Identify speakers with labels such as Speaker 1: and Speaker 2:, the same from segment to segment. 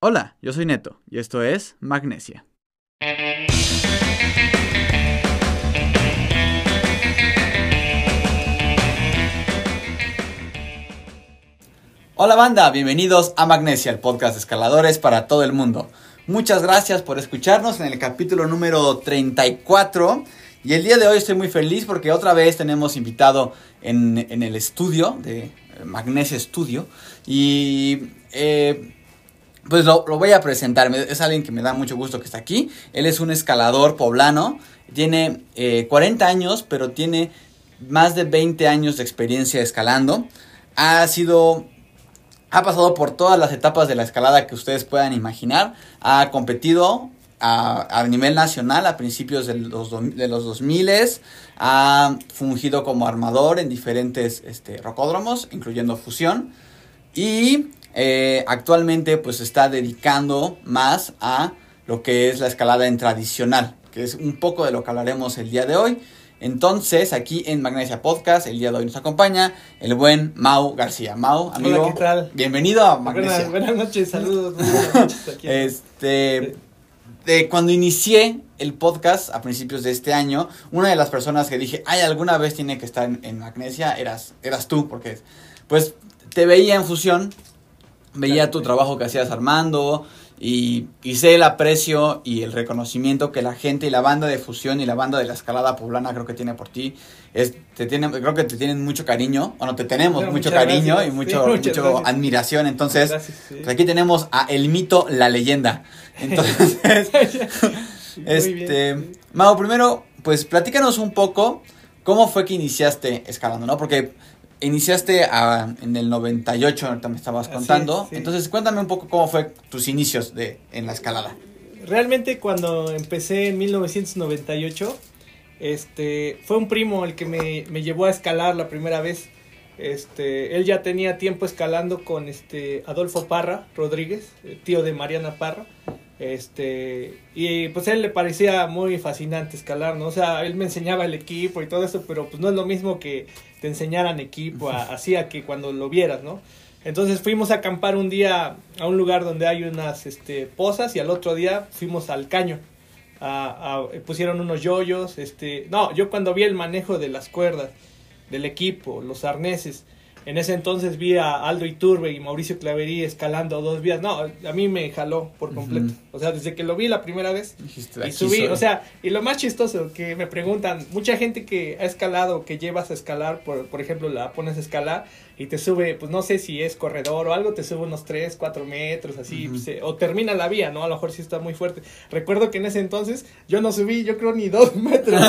Speaker 1: Hola, yo soy Neto y esto es Magnesia. Hola banda, bienvenidos a Magnesia, el podcast de escaladores para todo el mundo. Muchas gracias por escucharnos en el capítulo número 34. Y el día de hoy estoy muy feliz porque otra vez tenemos invitado en, el estudio de Magnesia Studio. Y eh, pues lo, voy a presentar. Es alguien que me da mucho gusto que está aquí. Él es un escalador poblano. Tiene 40 eh, años, pero tiene más de 20 años de experiencia escalando. Ha sido. Ha pasado por todas las etapas de la escalada que ustedes puedan imaginar. Ha competido a, nivel nacional a principios de los, de los 2000. Ha fungido como armador en diferentes este, rocódromos, incluyendo Fusión. Y eh, actualmente pues está dedicando más a lo que es la escalada en tradicional, que es un poco de lo que hablaremos el día de hoy. Entonces, aquí en Magnesia Podcast, el día de hoy nos acompaña el buen Mau García. Mau, amigo, bienvenido a Magnesia.
Speaker 2: Buenas, noches, saludos.
Speaker 1: este, de cuando inicié el podcast a principios de este año, una de las personas que dije, ay, alguna vez tiene que estar en, en Magnesia, eras, eras tú, porque pues te veía en fusión, veía tu trabajo que hacías Armando y, y, sé el aprecio y el reconocimiento que la gente y la banda de fusión y la banda de la escalada poblana creo que tiene por ti. Es, te tiene, creo que te tienen mucho cariño, bueno, te tenemos mucho cariño y mucho, mucho admiración. Entonces, pues aquí tenemos a el mito, la leyenda. Entonces, este, Mau, primero, pues platícanos un poco cómo fue que iniciaste escalando, ¿no? Porque Iniciaste en el 98, ahorita me estabas contando. Entonces, cuéntame un poco cómo fue tus inicios de, en la escalada.
Speaker 2: Realmente cuando empecé en 1998, este, fue un primo el que me, me llevó a escalar la primera vez. Este, él ya tenía tiempo escalando con este Adolfo Parra Rodríguez, eh, tío de Mariana Parra. Este, y pues a él le parecía muy fascinante escalar, ¿no? O sea, él me enseñaba el equipo y todo eso, pero pues no es lo mismo que te enseñaran equipo, así a que cuando lo vieras, ¿no? Entonces fuimos a acampar un día a un lugar donde hay unas este, pozas y al otro día fuimos al caño. A, pusieron unos yoyos, este, no, yo cuando vi el manejo de las cuerdas, del equipo, los arneses, en ese entonces vi a Aldo Iturbe y Mauricio Claverí escalando dos vías. No, a mí me jaló por completo. O sea, desde que lo vi la primera vez y subí. O sea, y lo más chistoso que me preguntan, mucha gente que ha escalado, que llevas a escalar, por, por ejemplo, la pones a escalar y te sube, pues no sé si es corredor o algo, te sube unos 3, 4 metros, así, pues, eh, o termina la vía, ¿no? A lo mejor sí está muy fuerte. Recuerdo que en ese entonces yo no subí, yo creo, ni 2 metros.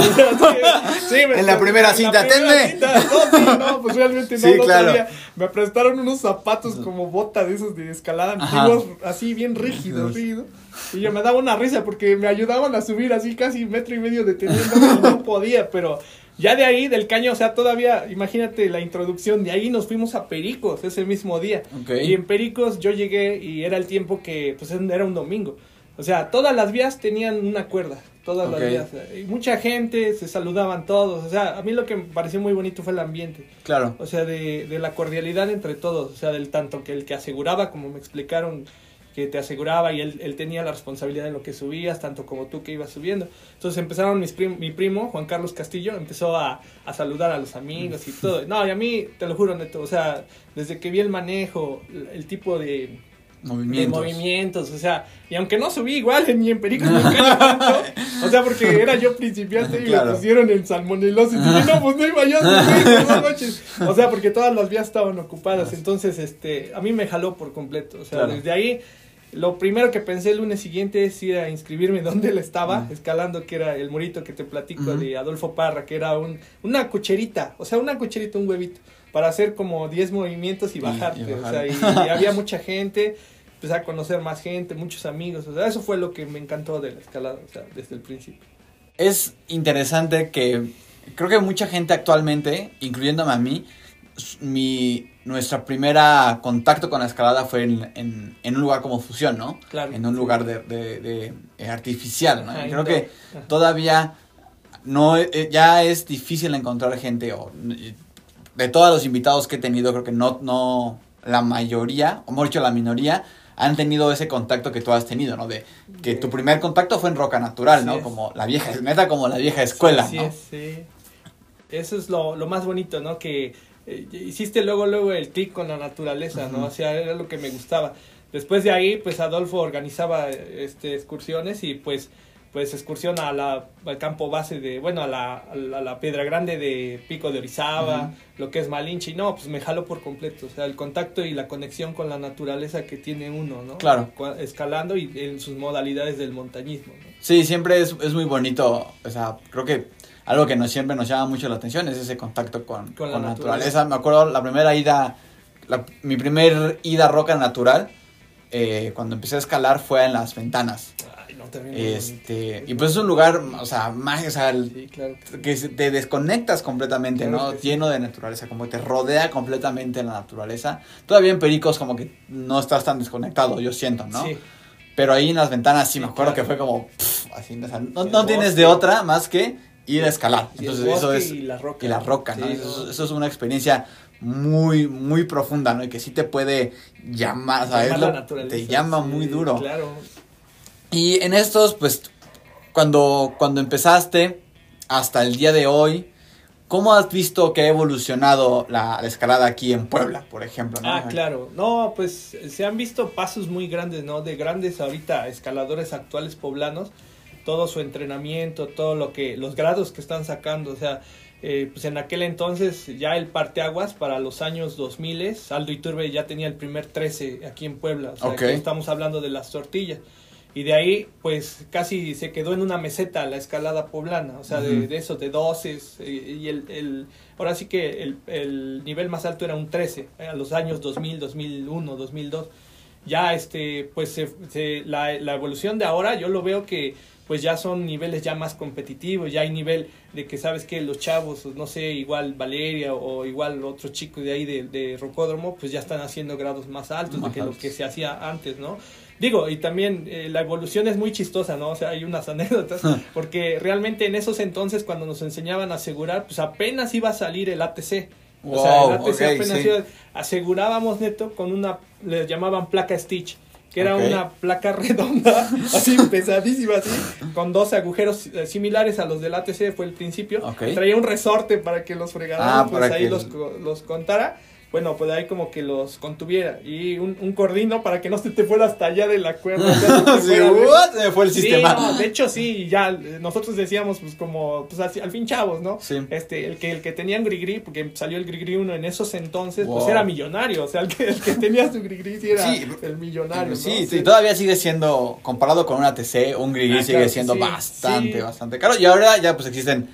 Speaker 1: sí, en la primera cinta, ¿atende?
Speaker 2: No, no, pues realmente no. Sí, claro. Me prestaron unos zapatos como bota de esos de escalada antiguos, así bien rígidos, rígidos. Y yo me daba una risa porque me ayudaban a subir así casi metro y medio deteniendo no podía, pero ya de ahí, del caño, o sea, todavía, imagínate la introducción, de ahí nos fuimos a Pericos ese mismo día. Y en Pericos yo llegué y era el tiempo que, pues era un domingo. O sea, todas las vías tenían una cuerda, todas las vías. Y mucha gente, se saludaban todos. O sea, a mí lo que me pareció muy bonito fue el ambiente.
Speaker 1: Claro.
Speaker 2: O sea, de, de la cordialidad entre todos. O sea, del tanto que el que aseguraba, como me explicaron, que te aseguraba y él, él, tenía la responsabilidad de lo que subías, tanto como tú que ibas subiendo. Entonces empezaron mis mi primo, Juan Carlos Castillo, empezó a, a, saludar a los amigos y todo. No, y a mí, te lo juro, Neto, o sea, desde que vi el manejo, el, tipo de movimientos. movimientos, o sea, y aunque no subí igual ni en Perico, o sea, porque era yo principiante y me pusieron en salmonelosis, y no, pues no iba yo a noches, o sea, porque todas las vías estaban ocupadas, entonces, este, a mí me jaló por completo, o sea, desde ahí lo primero que pensé el lunes siguiente es ir a inscribirme donde él estaba, escalando, que era el murito que te platico de Adolfo Parra, que era un, una cucherita, o sea, una cucherita, un huevito, para hacer como 10 movimientos y bajarte. O sea, y, había mucha gente, empecé a conocer más gente, muchos amigos. O sea, eso fue lo que me encantó de la escalada, o sea, desde el principio.
Speaker 1: Es interesante que creo que mucha gente actualmente, incluyéndome a mí, mi, nuestra primera contacto con la escalada fue en, en, un lugar como Fusión, ¿no?
Speaker 2: Claro.
Speaker 1: En un lugar de, de, eh, artificial, ¿no? Creo que todavía no, eh, ya es difícil encontrar gente, o de todos los invitados que he tenido, creo que no, no, la mayoría, o mejor dicho, la minoría, han tenido ese contacto que tú has tenido, ¿no? De que tu primer contacto fue en roca natural, ¿no? Como la vieja, neta como la vieja escuela,
Speaker 2: sí,
Speaker 1: ¿no?
Speaker 2: Es, sí. Eso es lo, lo más bonito, ¿no? Que eh, hiciste luego, luego el clic con la naturaleza, ¿no? O sea, era lo que me gustaba. Después de ahí, pues Adolfo organizaba este, excursiones y pues pues excursión a la, al campo base de, bueno, a la, a la, Piedra Grande de Pico de Orizaba, lo que es Malinche, y no, pues me jalo por completo, o sea, el contacto y la conexión con la naturaleza que tiene uno, ¿no?
Speaker 1: Claro.
Speaker 2: Escalando y en sus modalidades del montañismo, ¿no?
Speaker 1: Sí, siempre es, es muy bonito, o sea, creo que algo que nos, siempre nos llama mucho la atención es ese contacto con, con, la, naturaleza. Me acuerdo la primera ida, la, mi primer ida roca natural, eh, cuando empecé a escalar fue en las ventanas.
Speaker 2: Ay, no,
Speaker 1: este, y pues es un lugar, o sea, más, o sea, que te desconectas completamente, ¿no? Lleno de naturaleza, como que te rodea completamente la naturaleza. Todavía en Pericos como que no estás tan desconectado, yo siento, ¿no? Sí. Pero ahí en las ventanas sí, me acuerdo que fue como, así, o sea, no, no tienes de otra más que ir a escalar. Entonces eso es...
Speaker 2: Y la roca.
Speaker 1: Y la roca, ¿no? Eso, eso, es una experiencia muy, muy profunda, ¿no? Y que sí te puede llamar, o te llama muy duro.
Speaker 2: Claro.
Speaker 1: Y en estos, pues, cuando, cuando empezaste hasta el día de hoy, ¿cómo has visto que ha evolucionado la, escalada aquí en Puebla, por ejemplo?
Speaker 2: Ah, claro. No, pues se han visto pasos muy grandes, ¿no? De grandes ahorita escaladores actuales poblanos, todo su entrenamiento, todo lo que, los grados que están sacando, o sea, eh, pues en aquel entonces ya el parteaguas para los años 2000, Aldo Iturbe ya tenía el primer 13 aquí en Puebla, o sea, estamos hablando de las tortillas. Y de ahí, pues casi se quedó en una meseta la escalada poblana, o sea, de, de eso, de 12, eh, y el, el, ahora sí que el, el nivel más alto era un 13, a los años 2000, 2001, 2002. Ya, este, pues se, la, la evolución de ahora, yo lo veo que pues ya son niveles ya más competitivos, ya hay nivel de que sabes que los chavos, no sé, igual Valeria o igual otros chicos de ahí de, de Rocódromo, pues ya están haciendo grados más altos de que lo que se hacía antes, ¿no? Digo, y también eh, la evolución es muy chistosa, ¿no? O sea, hay unas anécdotas, porque realmente en esos entonces cuando nos enseñaban a asegurar, pues apenas iba a salir el ATC. o sea, el ATC apenas iba, asegurábamos neto con una, le llamaban placa Stitch que era una placa redonda, así pesadísima, así, con dos agujeros eh, similares a los del ATC, fue el principio. Traía un resorte para que los fregadores, ah, pues ahí los, los contara bueno, pues ahí como que los contuviera. Y un, un cordino para que no se te fuera hasta allá de la cuerda.
Speaker 1: sí, se fue el sistema.
Speaker 2: de hecho sí, ya nosotros decíamos pues como, pues al fin chavos, ¿no?
Speaker 1: Sí.
Speaker 2: Este, el que, el que tenía un grigri, porque salió el grigri uno en esos entonces, pues era millonario. O sea, el que, el que tenía su grigri sí era el millonario,
Speaker 1: sí, sí, todavía sigue siendo, comparado con un ATC, un grigri ah, sigue siendo bastante, bastante caro. Y ahora ya pues existen,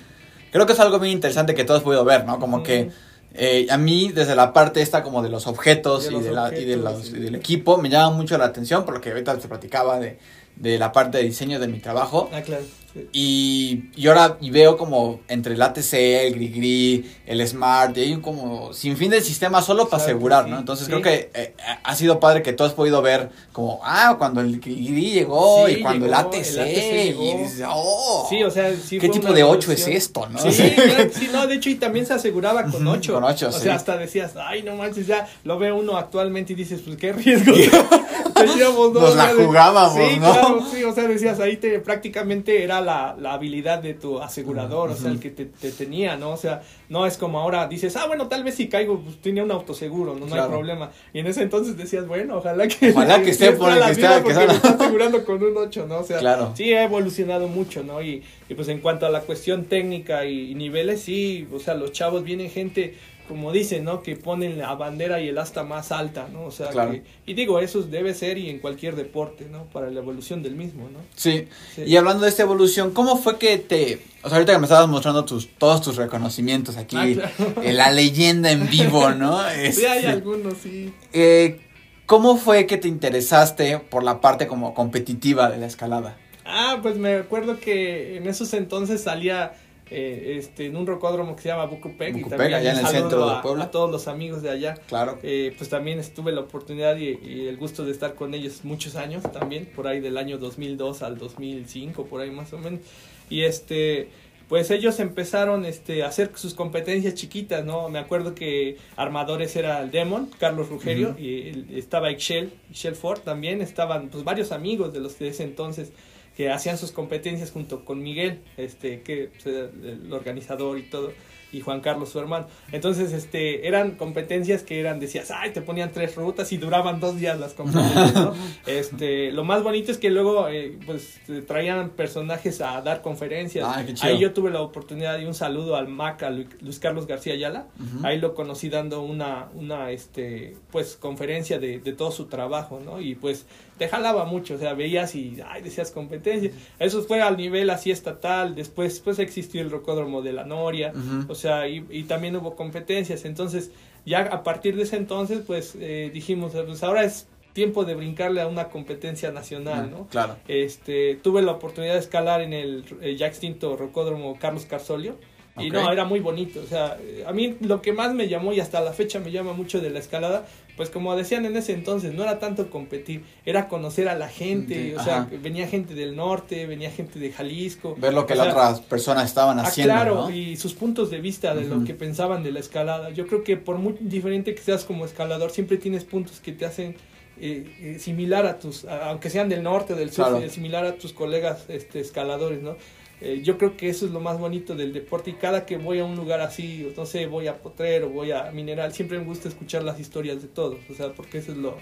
Speaker 1: creo que es algo muy interesante que todos podido ver, ¿no? Como que eh, a mí, desde la parte esta como de los objetos, y, de la, y, de los, y del equipo, me llama mucho la atención, por lo que ahorita se platicaba de, de la parte de diseño de mi trabajo.
Speaker 2: Ah, claro.
Speaker 1: Y, y, ahora y veo como entre el ATC, el Grigri, el Smart, y hay un como sin fin de sistema solo para asegurar, ¿no? Entonces creo que eh, ha sido padre que tú has podido ver como, ah, cuando el Grigri llegó y cuando el ATC, y dices, oh,
Speaker 2: sí, o sea,
Speaker 1: ¿qué tipo de 8 es esto, no?
Speaker 2: Sí, sí, no, de hecho, y también se aseguraba con 8.
Speaker 1: con 8,
Speaker 2: O sea, hasta decías, ay, no manches, ya lo ve uno actualmente y dices, pues qué riesgo.
Speaker 1: Nos la jugábamos, ¿no?
Speaker 2: Claro, sí, o sea, decías, ahí te prácticamente era la, la habilidad de tu asegurador, o sea, el que te, te, tenía, ¿no? O sea, no es como ahora dices, ah, bueno, tal vez si caigo, pues tenía un autoseguro, no, no hay problema. Y en ese entonces decías, bueno, ojalá que...
Speaker 1: Ojalá que esté por el que
Speaker 2: está asegurando con un 8, ¿no? O sea, claro. sí ha evolucionado mucho, ¿no? Y, y pues en cuanto a la cuestión técnica y, y niveles, sí, o sea, los chavos vienen gente como dicen, ¿no? Que ponen la bandera y el asta más alta, ¿no? O sea, y digo, eso debe ser y en cualquier deporte, ¿no? Para la evolución del mismo, ¿no?
Speaker 1: Sí. Y hablando de esta evolución, ¿cómo fue que te, o sea, ahorita que me estabas mostrando tus, todos tus reconocimientos aquí, ah, la leyenda en vivo, ¿no?
Speaker 2: sí, hay este, algunos, sí.
Speaker 1: Eh, ¿Cómo fue que te interesaste por la parte como competitiva de la escalada?
Speaker 2: Ah, pues me acuerdo que en esos entonces salía eh, este, en un rocódromo que se llama Bucupec.
Speaker 1: y también allá en el centro de Puebla.
Speaker 2: A todos los amigos de allá.
Speaker 1: Claro.
Speaker 2: Eh, pues también estuve la oportunidad y, el gusto de estar con ellos muchos años también, por ahí del año 2002 al 2005, por ahí más o menos. Y este, pues ellos empezaron este, a hacer sus competencias chiquitas, ¿no? Me acuerdo que armadores era el Demon, Carlos Rugerio, y estaba Excel, Excel Ford también, estaban pues varios amigos de los de ese entonces que hacían sus competencias junto con Miguel, este, que pues, el organizador y todo y Juan Carlos su hermano. Entonces, este, eran competencias que eran, decías, ay, te ponían tres rutas y duraban dos días las competencias, ¿no? este, lo más bonito es que luego, eh, pues, traían personajes a dar conferencias. Ahí yo tuve la oportunidad de un saludo al MAC, a Luis Carlos García Ayala. Ahí lo conocí dando una, una, este, pues, conferencia de, de todo su trabajo, ¿no? Y pues, te jalaba mucho, o sea, veías y, ay, decías competencia. Eso fue al nivel así estatal, después, pues existió el rocódromo de la Noria, o sea, y, y, también hubo competencias. Entonces, ya a partir de ese entonces, pues eh, dijimos, pues ahora es tiempo de brincarle a una competencia nacional, ¿no?
Speaker 1: Claro.
Speaker 2: Este, tuve la oportunidad de escalar en el, el ya extinto rocódromo Carlos Carsolio y no, era muy bonito. O sea, a mí lo que más me llamó y hasta la fecha me llama mucho de la escalada, pues como decían en ese entonces, no era tanto competir, era conocer a la gente. o sea, venía gente del norte, venía gente de Jalisco.
Speaker 1: Ver lo que las otras personas estaban ah, haciendo.
Speaker 2: claro, y sus puntos de vista de lo que pensaban de la escalada. Yo creo que por muy diferente que seas como escalador, siempre tienes puntos que te hacen. Eh, eh, similar a tus, aunque sean del norte, del sur, eh, similar a tus colegas este, escaladores, ¿no? Eh, yo creo que eso es lo más bonito del deporte y cada que voy a un lugar así, no sé, voy a Potrero, voy a Mineral, siempre me gusta escuchar las historias de todos, o sea, porque eso es lo,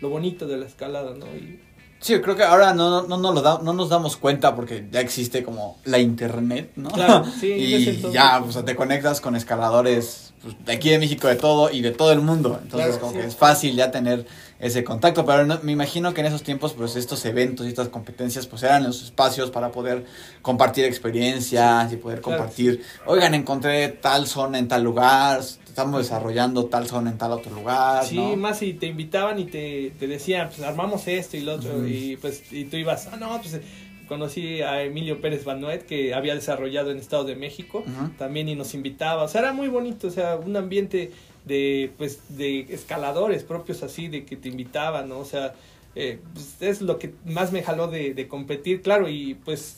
Speaker 2: lo bonito de la escalada, ¿no? Y,
Speaker 1: Sí, creo que ahora no, no, no, lo da, no nos damos cuenta porque ya existe como la internet, ¿no?
Speaker 2: Claro, sí,
Speaker 1: y ya, o sea, te conectas con escaladores pues, de aquí de México, de todo y de todo el mundo. Entonces, como que es fácil ya tener ese contacto, pero me imagino que en esos tiempos, pues estos eventos y estas competencias, pues eran los espacios para poder compartir experiencias y poder compartir, oigan, encontré tal zona en tal lugar, estamos desarrollando tal zona en tal otro lugar.
Speaker 2: Sí, más si te invitaban y te, te decían, pues armamos esto y lo otro, y pues y tú ibas, ah, no, pues conocí a Emilio Pérez Banuet que había desarrollado en Estado de México también y nos invitaba, o sea, era muy bonito, o sea, un ambiente de pues de escaladores propios así, de que te invitaban, ¿no? O sea, eh, pues, es lo que más me jaló de, de competir, claro, y pues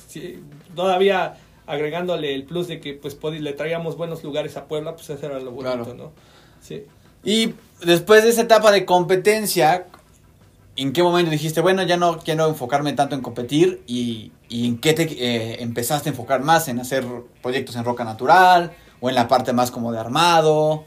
Speaker 2: todavía agregándole el plus de que pues le traíamos buenos lugares a Puebla, pues eso era lo bonito, ¿no? Sí.
Speaker 1: Y después de esa etapa de competencia, ¿en qué momento dijiste, bueno, ya no quiero enfocarme tanto en competir y, y en qué te eh, empezaste a enfocar más en hacer proyectos en roca natural o en la parte más como de armado?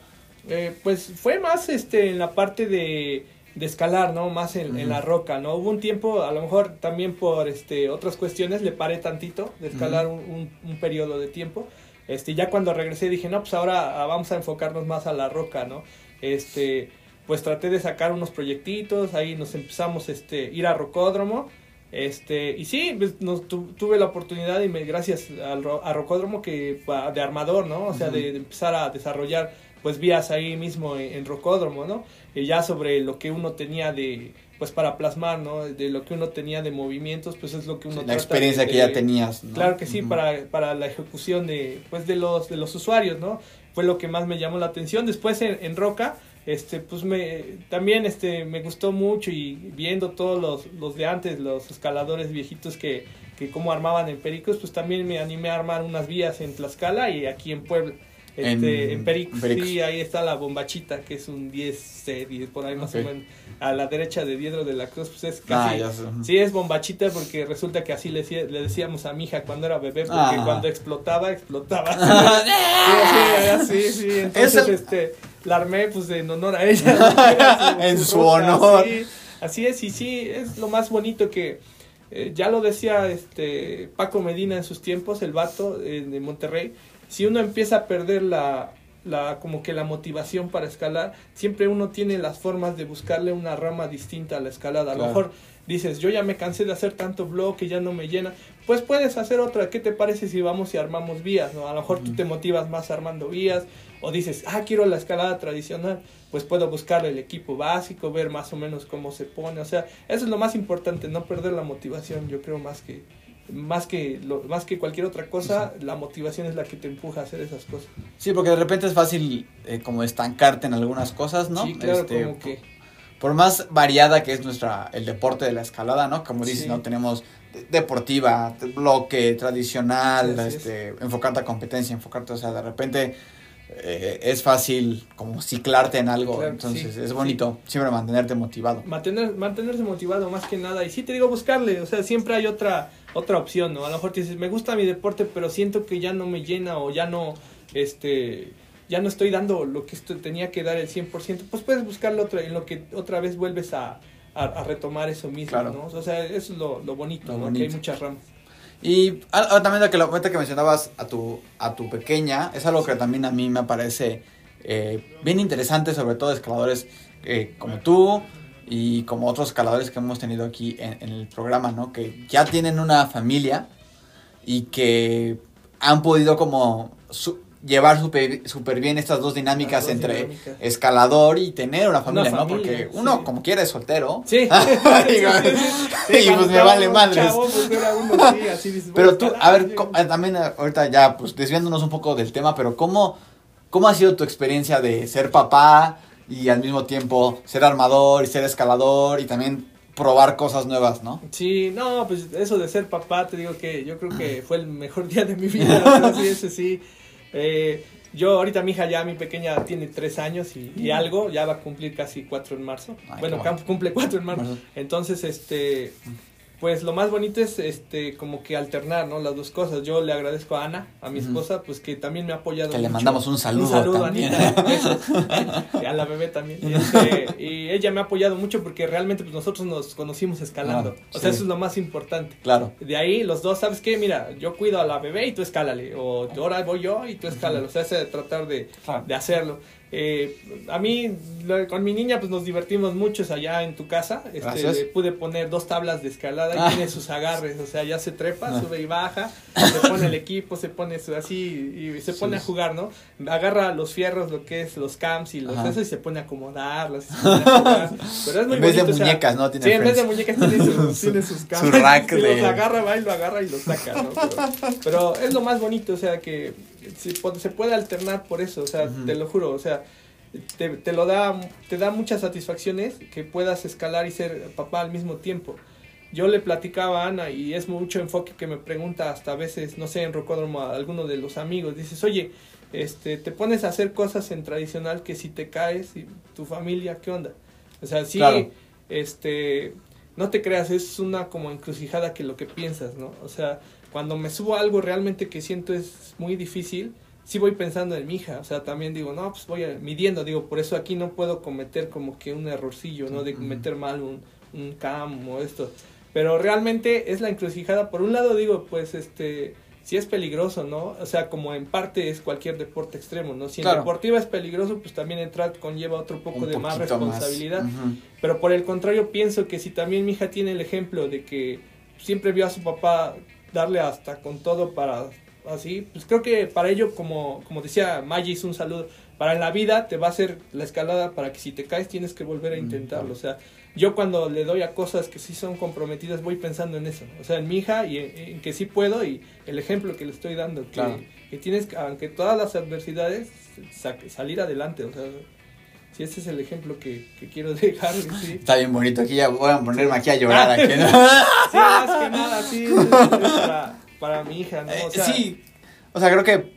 Speaker 2: Eh, pues fue más este en la parte de, de escalar, ¿no? Más en, en, la roca, ¿no? Hubo un tiempo, a lo mejor también por este otras cuestiones, le paré tantito de escalar un, un, periodo de tiempo. Este, ya cuando regresé dije, no, pues ahora vamos a enfocarnos más a la roca, ¿no? Este, pues traté de sacar unos proyectitos, ahí nos empezamos este ir a rocódromo. Este, y sí, pues, nos tuve la oportunidad y me, gracias al a Rocódromo que de armador, ¿no? O sea, de, empezar a desarrollar pues vías ahí mismo en, Rocódromo, ¿no? Y ya sobre lo que uno tenía de, pues para plasmar, ¿no? De lo que uno tenía de movimientos, pues es lo que uno...
Speaker 1: la experiencia que ya tenías,
Speaker 2: ¿no? Claro que sí, para, para la ejecución de, pues de los, de los usuarios, ¿no? Fue lo que más me llamó la atención. Después en, en Roca, este, pues me, también este, me gustó mucho y viendo todos los, los de antes, los escaladores viejitos que, que cómo armaban en Pericos, pues también me animé a armar unas vías en Tlaxcala y aquí en Puebla. Este, en, en sí, ahí está la bombachita, que es un 10, 10 por ahí más o menos. A la derecha de Diedro de la Cruz, pues es
Speaker 1: ah,
Speaker 2: casi. sí, es bombachita porque resulta que así le, le decíamos a mi hija cuando era bebé, porque ah. cuando explotaba, explotaba. sí, sí, sí, Entonces, este, la armé pues en honor a ella.
Speaker 1: en su, honor.
Speaker 2: Así, es, y sí, es lo más bonito que. Eh, ya lo decía este Paco Medina en sus tiempos, el vato eh, de Monterrey, si uno empieza a perder la, la, como que la motivación para escalar, siempre uno tiene las formas de buscarle una rama distinta a la escalada. A lo mejor dices, yo ya me cansé de hacer tanto bloque, ya no me llena, pues puedes hacer otra. ¿Qué te parece si vamos y armamos vías? ¿no? A lo mejor tú te motivas más armando vías o dices, ah, quiero la escalada tradicional, pues puedo buscar el equipo básico, ver más o menos cómo se pone. O sea, eso es lo más importante, no perder la motivación, yo creo más que más que lo, más que cualquier otra cosa, la motivación es la que te empuja a hacer esas cosas.
Speaker 1: Sí, porque de repente es fácil eh, como estancarte en algunas cosas, ¿no?
Speaker 2: Sí, claro, este, como que
Speaker 1: por más variada que es nuestra, el deporte de la escalada, ¿no? Como dices,
Speaker 2: Sí.
Speaker 1: ¿no? Tenemos de- deportiva, de- bloque, tradicional,
Speaker 2: Así es.
Speaker 1: este, enfocarte a competencia, enfocarte, o sea, de repente eh, es fácil como ciclarte en algo,
Speaker 2: Claro,
Speaker 1: entonces
Speaker 2: sí,
Speaker 1: es
Speaker 2: sí.
Speaker 1: bonito siempre mantenerte motivado.
Speaker 2: Mantener, mantenerse motivado más que nada. Y sí te digo buscarle, o sea, siempre hay otra, otra opción, ¿no? A lo mejor te dices, me gusta mi deporte, pero siento que ya no me llena o ya no, este, ya no estoy dando lo que esto tenía que dar el 100%, pues puedes buscarle otra, en lo que otra vez vuelves a, a, a retomar eso mismo,
Speaker 1: Claro.
Speaker 2: ¿no? O sea, eso es lo, lo bonito,
Speaker 1: Lo
Speaker 2: ¿no?
Speaker 1: bonito.
Speaker 2: Que hay muchas ramas.
Speaker 1: Y ah, ah, también lo que, ahorita que mencionabas a tu, a tu pequeña, es algo que también a mí me parece eh, bien interesante, sobre todo escaladores eh, como tú y como otros escaladores que hemos tenido aquí en, el programa, ¿no? Que ya tienen una familia y que han podido como llevar súper súper bien estas dos dinámicas
Speaker 2: dos
Speaker 1: entre
Speaker 2: dinámicas.
Speaker 1: escalador y tener una familia, ¿no?
Speaker 2: familia,
Speaker 1: Porque uno
Speaker 2: sí.
Speaker 1: como quiera es soltero.
Speaker 2: Sí.
Speaker 1: y
Speaker 2: Sí,
Speaker 1: pues
Speaker 2: cuando
Speaker 1: me vale madres.
Speaker 2: chavo, pues era uno, sí, así dices,
Speaker 1: Pero tú, a ver, eh, también eh, ahorita ya, pues desviándonos un poco del tema, pero ¿cómo, ¿cómo ha sido tu experiencia de ser papá y al mismo tiempo ser armador y ser escalador y también probar cosas nuevas, ¿no?
Speaker 2: Sí, no, pues eso de ser papá, te digo que yo creo que fue el mejor día de mi vida, sí, ese sí. Eh, yo ahorita mi hija ya, mi pequeña, tiene tres años y, y algo, ya va a cumplir casi cuatro en marzo.
Speaker 1: Ay,
Speaker 2: bueno, cumple cuatro en marzo.
Speaker 1: Marzo.
Speaker 2: Entonces, este, pues lo más bonito es, este, como que alternar, ¿no? Las dos cosas. Yo le agradezco a Ana, a mi esposa, pues que también me ha apoyado
Speaker 1: Que le mandamos un saludo
Speaker 2: Un saludo,
Speaker 1: también.
Speaker 2: Anita. besos. Y a la bebé también. Y, este, y ella me ha apoyado mucho porque realmente pues nosotros nos conocimos escalando.
Speaker 1: Claro,
Speaker 2: o sea,
Speaker 1: sí.
Speaker 2: eso es lo más importante.
Speaker 1: Claro.
Speaker 2: De ahí los dos, ¿sabes qué? Mira, yo cuido a la bebé y tú escálale. O ahora voy yo y tú escálale. O sea, de tratar de,
Speaker 1: Claro.
Speaker 2: de hacerlo. Eh, a mí, lo- con mi niña, pues nos divertimos muchos allá en tu casa. Este, le pude poner dos tablas de escalada y
Speaker 1: Ah.
Speaker 2: tiene sus agarres. O sea, ya se trepa,
Speaker 1: Ah.
Speaker 2: sube y baja. Se pone el equipo, se pone su- así y se pone
Speaker 1: Sí.
Speaker 2: a jugar, ¿no? Agarra los fierros, lo que es los camps y los eso y se pone a acomodarlos. y se pone a jugar. Pero es muy
Speaker 1: En vez de
Speaker 2: bonito, o sea,
Speaker 1: muñecas, ¿no? Tiene
Speaker 2: sí, en vez de muñecas tiene sus,
Speaker 1: Su-
Speaker 2: tiene sus
Speaker 1: su
Speaker 2: camps.
Speaker 1: rack
Speaker 2: y
Speaker 1: de-
Speaker 2: los agarra, va y lo agarra y lo saca, ¿no? Pero, pero es lo más bonito, o sea, que se, se puede alternar por eso, o sea,
Speaker 1: Ujú.
Speaker 2: te lo juro, o sea, te, te lo da, te da muchas satisfacciones que puedas escalar y ser papá al mismo tiempo. Yo le platicaba a Ana y es mucho enfoque que me pregunta hasta a veces, no sé, en Rocódromo a alguno de los amigos, dices, oye, este, te pones a hacer cosas en tradicional que si te caes y tu familia, ¿qué onda? O sea, sí,
Speaker 1: Claro.
Speaker 2: este, no te creas, es una como encrucijada que lo que piensas, ¿no? O sea, cuando me subo a algo realmente que siento es muy difícil, sí voy pensando en mi hija, o sea, también digo, no, pues voy a- midiendo, digo, por eso aquí no puedo cometer como que un errorcillo, ¿no? De
Speaker 1: Ujú.
Speaker 2: meter mal un, un cam o esto. Pero realmente es la encrucijada. Por un lado digo, pues este, sí es peligroso, ¿no? O sea, como en parte es cualquier deporte extremo, ¿no? Si en
Speaker 1: Claro.
Speaker 2: deportiva es peligroso, pues también entrar conlleva otro poco
Speaker 1: Un
Speaker 2: de más responsabilidad. Pero por el contrario, pienso que si también mi hija tiene el ejemplo de que siempre vio a su papá darle hasta con todo para así, pues creo que para ello, como, como decía Magis, un saludo, para en la vida te va a hacer la escalada para que si te caes tienes que volver a
Speaker 1: Mm,
Speaker 2: intentarlo. O sea, yo cuando le doy a cosas que sí son comprometidas voy pensando en eso. O sea, en mi hija y en, en que sí puedo y el ejemplo que le estoy dando. Que,
Speaker 1: Claro.
Speaker 2: que tienes, que, aunque todas las adversidades, sa- salir adelante. O sea, si ese es el ejemplo que, que quiero dejar, sí.
Speaker 1: Está bien bonito. Aquí ya voy a ponerme aquí a llorar. Aquí, ¿no?
Speaker 2: Sí, más que nada, sí, es, es para, para mi hija, ¿no?
Speaker 1: Eh,
Speaker 2: O sea,
Speaker 1: sí, o sea, creo que,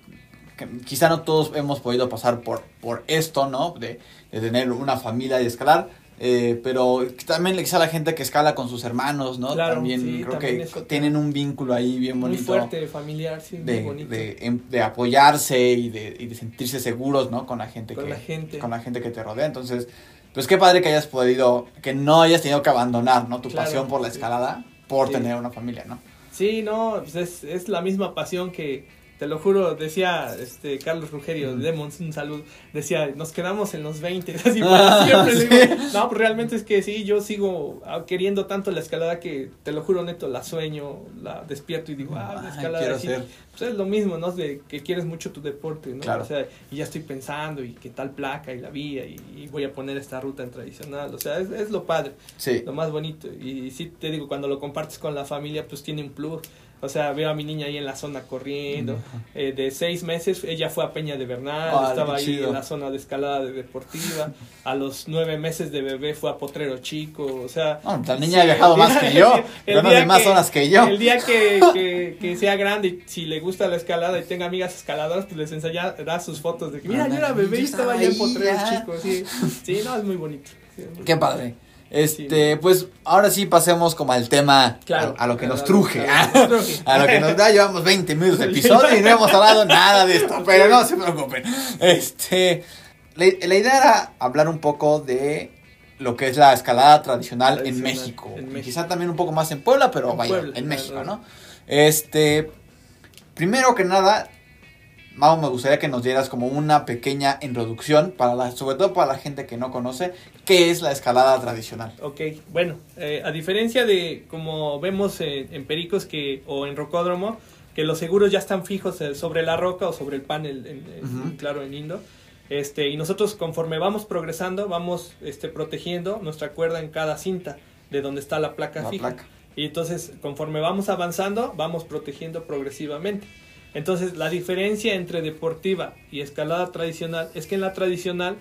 Speaker 1: que quizá no todos hemos podido pasar por, por esto, ¿no? De, de tener una familia y escalar. Eh, pero también quizá la gente que escala con sus hermanos, ¿no?
Speaker 2: Claro,
Speaker 1: también
Speaker 2: sí,
Speaker 1: creo
Speaker 2: también
Speaker 1: que tienen un vínculo ahí bien
Speaker 2: muy
Speaker 1: bonito.
Speaker 2: fuerte, familiar, sí, muy
Speaker 1: De,
Speaker 2: bonito.
Speaker 1: de, em- de apoyarse y de, y de sentirse seguros, ¿no? Con la gente
Speaker 2: Con
Speaker 1: que
Speaker 2: la gente.
Speaker 1: con la gente que te rodea. Entonces, pues qué padre que hayas podido, que no hayas tenido que abandonar, ¿no? Tu
Speaker 2: Claro,
Speaker 1: pasión por la
Speaker 2: sí.
Speaker 1: escalada por tener una familia, ¿no?
Speaker 2: Sí, no, pues es, es la misma pasión que, te lo juro, decía este Carlos Rugerio. Demons, un saludo, decía, nos quedamos en los 20, así para siempre. le digo, no, pues realmente es que sí, yo sigo ah, queriendo tanto la escalada que, te lo juro, neto, la sueño, la despierto y digo, ah, la escalada.
Speaker 1: quiero
Speaker 2: sí.
Speaker 1: ser.
Speaker 2: Pues es lo mismo, ¿no? De que quieres mucho tu deporte, ¿no?
Speaker 1: Claro.
Speaker 2: O sea, y ya estoy pensando y qué tal placa y la vía y, y voy a poner esta ruta en tradicional, o sea, es, es lo padre
Speaker 1: Sí.
Speaker 2: lo más bonito. Y sí te digo, cuando lo compartes con la familia, pues tiene un plus. O sea, veo a mi niña ahí en la zona corriendo. Eh, de seis meses, ella fue a Peña de Bernal, estaba ahí
Speaker 1: chido.
Speaker 2: en la zona de escalada de deportiva. A los nueve meses de bebé fue a Potrero Chico. O sea,
Speaker 1: No, la niña ha viajado más que yo. Conoce más zonas que yo.
Speaker 2: El día que, que, que sea grande y si le gusta la escalada y tenga amigas escaladoras, pues les enseñará sus fotos de que, mira, yo era bebé y estaba allá en
Speaker 1: Ahí,
Speaker 2: Potrero. Chico. Sí, sí, no, es muy bonito.
Speaker 1: Qué padre. Este, pues ahora sí pasemos como al tema,
Speaker 2: Claro.
Speaker 1: a, a lo que nos
Speaker 2: A-
Speaker 1: truje.
Speaker 2: a lo que nos truje.
Speaker 1: A lo que nos da, llevamos 20 minutos de episodio y no hemos hablado nada de esto, pero no se preocupen. Este, la, la idea era hablar un poco de lo que es la escalada tradicional, en México.
Speaker 2: en México.
Speaker 1: Quizá también un poco más en Puebla, pero
Speaker 2: En
Speaker 1: vaya,
Speaker 2: Puebla,
Speaker 1: en México. ¿no? Este, primero que nada, Mau, me gustaría que nos dieras como una pequeña introducción, para la, sobre todo para la gente que no conoce, qué es la escalada tradicional.
Speaker 2: Ok, bueno, eh, a diferencia de como vemos en, en Pericos que, o en Rocódromo, que los seguros ya están fijos eh, sobre la roca o sobre el panel, en, en-
Speaker 1: Ujú.
Speaker 2: claro, en Indo. Este, y nosotros conforme vamos progresando, vamos este, protegiendo nuestra cuerda en cada cinta de donde está la placa
Speaker 1: La
Speaker 2: fija.
Speaker 1: placa.
Speaker 2: Y entonces, conforme vamos avanzando, vamos protegiendo progresivamente. Entonces, la diferencia entre deportiva y escalada tradicional es que en la tradicional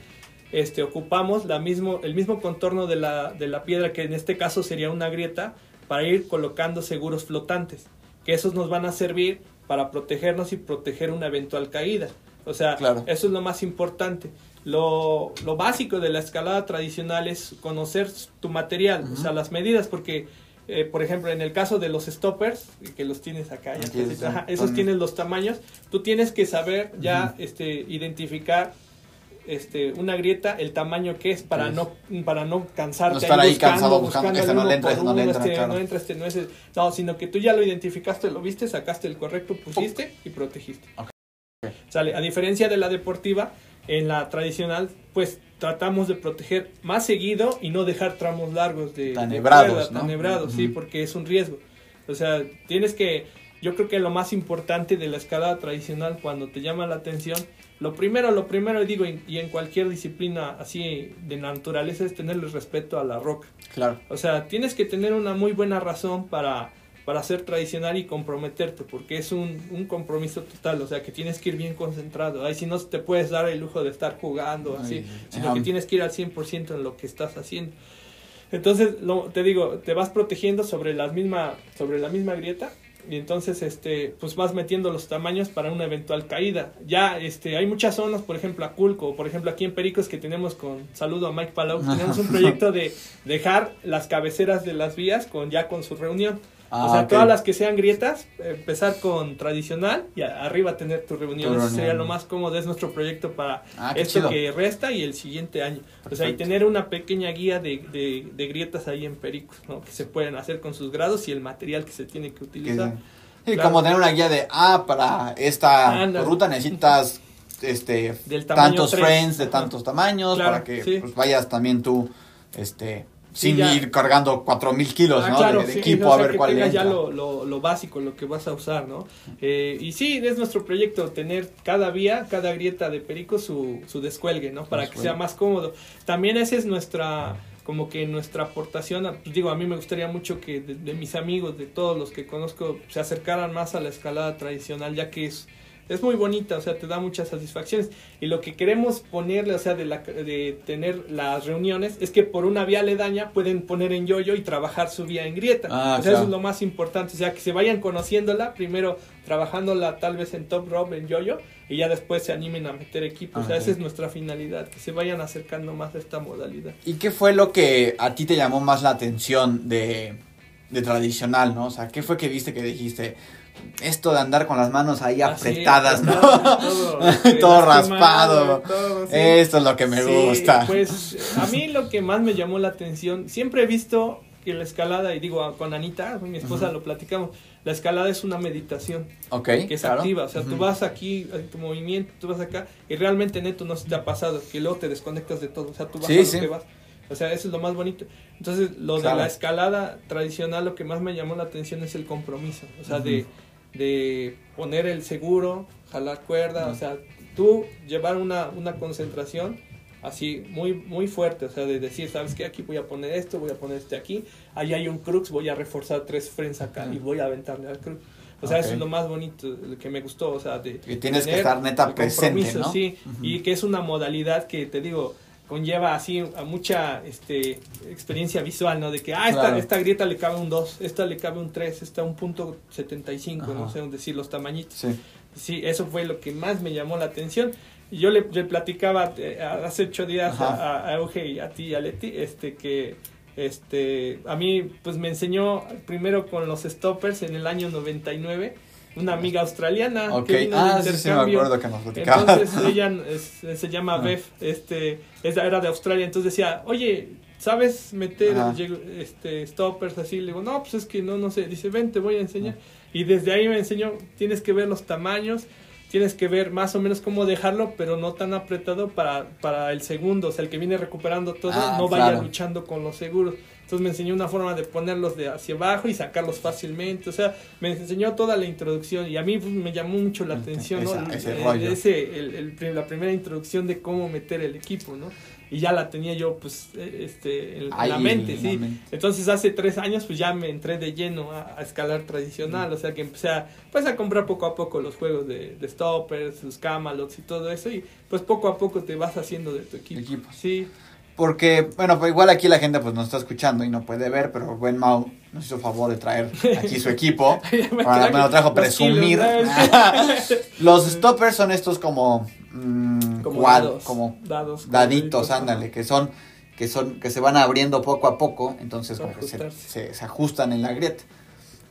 Speaker 2: este, ocupamos la mismo, el mismo contorno de la, de la piedra, que en este caso sería una grieta, para ir colocando seguros flotantes, que esos nos van a servir para protegernos y proteger una eventual caída. O sea,
Speaker 1: Claro.
Speaker 2: eso es lo más importante. Lo, lo básico de la escalada tradicional es conocer tu material, o sea, las medidas, porque, eh, por ejemplo, en el caso de los stoppers, que los tienes acá, ya ajá, esos tienen los tamaños, tú tienes que saber ya este, identificar este, una grieta, el tamaño que es para
Speaker 1: Sí.
Speaker 2: no para no cansarte
Speaker 1: No estar ahí
Speaker 2: buscando,
Speaker 1: cansado buscando,
Speaker 2: buscando
Speaker 1: este no
Speaker 2: uno
Speaker 1: le este no le
Speaker 2: uno,
Speaker 1: entra,
Speaker 2: este
Speaker 1: claro.
Speaker 2: no entra, este no es no, sino que tú ya lo identificaste, lo viste, sacaste el correcto, pusiste y protegiste. Sale, a diferencia de la deportiva, en la tradicional, pues tratamos de proteger más seguido y no dejar tramos largos de
Speaker 1: Tan hebrados,
Speaker 2: sí, porque es un riesgo. O sea, tienes que, yo creo que lo más importante de la escalada tradicional cuando te llama la atención, lo primero, lo primero, digo, y y en cualquier disciplina así de naturaleza es tenerle respeto a la roca.
Speaker 1: Claro.
Speaker 2: O sea, tienes que tener una muy buena razón para, para ser tradicional y comprometerte, porque es un, un compromiso total, o sea, que tienes que ir bien concentrado. Ahí si no te puedes dar el lujo de estar jugando así,
Speaker 1: Ay,
Speaker 2: sino que tienes que ir al 100% en lo que estás haciendo. Entonces, lo, te digo, te vas protegiendo sobre la misma, sobre la misma grieta y entonces este pues vas metiendo los tamaños para una eventual caída. Ya este hay muchas zonas, por ejemplo, Aculco, por ejemplo, aquí en Pericos que tenemos con saludo a Mike Palau, tenemos un proyecto de dejar las cabeceras de las vías con ya con su reunión.
Speaker 1: Ah,
Speaker 2: o sea, todas las que sean grietas, empezar con tradicional y arriba tener tu reunión.
Speaker 1: Tu
Speaker 2: Eso
Speaker 1: reunión.
Speaker 2: sería lo más cómodo, es nuestro proyecto para
Speaker 1: Ah,
Speaker 2: esto
Speaker 1: chido.
Speaker 2: que resta y el siguiente año. O sea, y
Speaker 1: Perfecto.
Speaker 2: tener una pequeña guía de, de, de grietas ahí en Pericos, ¿no? Que se pueden hacer con sus grados y el material que se tiene que utilizar.
Speaker 1: Sí,
Speaker 2: Claro.
Speaker 1: como tener una guía de, ah, para esta ruta necesitas este
Speaker 2: Del
Speaker 1: tantos
Speaker 2: tres.
Speaker 1: frames de
Speaker 2: Ajá.
Speaker 1: tantos tamaños
Speaker 2: Claro,
Speaker 1: para que
Speaker 2: sí.
Speaker 1: pues, vayas también tú este
Speaker 2: Sí,
Speaker 1: sin
Speaker 2: ya.
Speaker 1: ir cargando cuatro mil kilos
Speaker 2: Ah,
Speaker 1: ¿no?
Speaker 2: claro,
Speaker 1: de, de
Speaker 2: sí,
Speaker 1: equipo
Speaker 2: o
Speaker 1: a ver
Speaker 2: que
Speaker 1: cuál
Speaker 2: tengas ya lo, lo, lo básico, lo que vas a usar, ¿no? Eh, y sí, es nuestro proyecto tener cada vía, cada grieta de perico su, su descuelgue, ¿no? Para que sea más cómodo. También esa es nuestra, como que nuestra aportación, pues digo, a mí me gustaría mucho que de, de mis amigos, de todos los que conozco, se acercaran más a la escalada tradicional, ya que es... Es muy bonita, o sea, te da muchas satisfacciones. Y lo que queremos ponerle, o sea, de, la, de tener las reuniones, es que por una vía aledaña pueden poner en yoyo y trabajar su vía en grieta.
Speaker 1: Ah,
Speaker 2: o sea,
Speaker 1: claro.
Speaker 2: eso es lo más importante. O sea, que se vayan conociéndola, primero trabajándola tal vez en top rope, en yoyo, y ya después se animen a meter equipo. o
Speaker 1: Ah,
Speaker 2: sea,
Speaker 1: ok.
Speaker 2: esa es nuestra finalidad, que se vayan acercando más a esta modalidad.
Speaker 1: ¿Y qué fue lo que a ti te llamó más la atención de, de tradicional, no? O sea, ¿qué fue que viste que dijiste? Esto de andar con las manos ahí apretadas, ¿no?
Speaker 2: Todo, este,
Speaker 1: Todo
Speaker 2: lastimado,
Speaker 1: raspado.
Speaker 2: todo, sí.
Speaker 1: Esto es lo que me
Speaker 2: Sí,
Speaker 1: gusta.
Speaker 2: Pues a mí lo que más me llamó la atención, siempre he visto que la escalada, y digo con Anita, mi esposa lo platicamos, la escalada es una meditación
Speaker 1: ok,
Speaker 2: que es
Speaker 1: claro.
Speaker 2: activa, o sea, tú vas aquí, tu movimiento, tú vas acá, y realmente neto no se te ha pasado, que luego te desconectas de todo, o sea, tú vas
Speaker 1: Sí,
Speaker 2: a lo que vas. O sea, eso es lo más bonito. Entonces, lo
Speaker 1: Claro.
Speaker 2: de la escalada tradicional, lo que más me llamó la atención es el compromiso. O sea, de, de poner el seguro, jalar cuerda, o sea, tú llevar una, una concentración así muy muy fuerte, o sea, de decir, ¿sabes qué? Aquí voy a poner esto, voy a poner este aquí, ahí hay un crux, voy a reforzar tres frames acá y voy a aventarle al crux. O sea, eso es lo más bonito, lo que me gustó, o sea, de...
Speaker 1: Tienes que estar neta presente.
Speaker 2: Sí, y que es una modalidad que, te digo, conlleva así a mucha este, experiencia visual, ¿no? De que, ah, esta,
Speaker 1: Claro.
Speaker 2: esta grieta le cabe un 2, esta le cabe un 3, esta un punto 75, no
Speaker 1: Ajá.
Speaker 2: sé decir los tamañitos.
Speaker 1: Sí.
Speaker 2: Sí, eso fue lo que más me llamó la atención. Y yo le, le platicaba eh, hace ocho días
Speaker 1: Ajá.
Speaker 2: a Euge y a ti y a Leti, este, que este, a mí pues me enseñó primero con los stoppers en el año 99, una amiga australiana
Speaker 1: Ok.
Speaker 2: que vino
Speaker 1: Ah,
Speaker 2: de
Speaker 1: sí, sí, me
Speaker 2: intercambio.
Speaker 1: acuerdo que nos platicaba.
Speaker 2: Entonces ella es- se llama. Beth, este, esa era de Australia, entonces decía, oye, ¿sabes meter este, stoppers así? Le digo, no, pues es que no, no sé. Dice, ven, te voy a enseñar. Y desde ahí me enseñó, tienes que ver los tamaños, tienes que ver más o menos cómo dejarlo, pero no tan apretado para, para el segundo, o sea, el que viene recuperando todo,
Speaker 1: Ah,
Speaker 2: no vaya luchando con los seguros. Entonces me enseñó una forma de ponerlos de hacia abajo y sacarlos fácilmente, o sea, me enseñó toda la introducción y a mí pues, me llamó mucho la atención, ¿no?
Speaker 1: esa- ese
Speaker 2: El-
Speaker 1: rollo.
Speaker 2: ese- el- el la primera introducción de cómo meter el equipo, ¿no? Y ya la tenía yo, pues, eh, este, en,
Speaker 1: Ahí,
Speaker 2: la mente,
Speaker 1: en la
Speaker 2: sí.
Speaker 1: mente.
Speaker 2: Entonces hace tres años pues ya me entré de lleno a, a escalar tradicional, o sea que empecé a, pues, a comprar poco a poco los juegos de, de stoppers, los camalots y todo eso y pues poco a poco te vas haciendo de tu equipo.
Speaker 1: Equipo.
Speaker 2: Sí,
Speaker 1: Porque, bueno, pues igual aquí la gente pues nos está escuchando y no puede ver, pero buen Mau nos hizo favor de traer aquí su equipo.
Speaker 2: me,
Speaker 1: me lo trajo presumir. Los stoppers son estos como, mm,
Speaker 2: como dados,
Speaker 1: como
Speaker 2: dados,
Speaker 1: daditos, ándale, que son que son que se van abriendo poco a poco, entonces como que se, se- se ajustan en la grieta.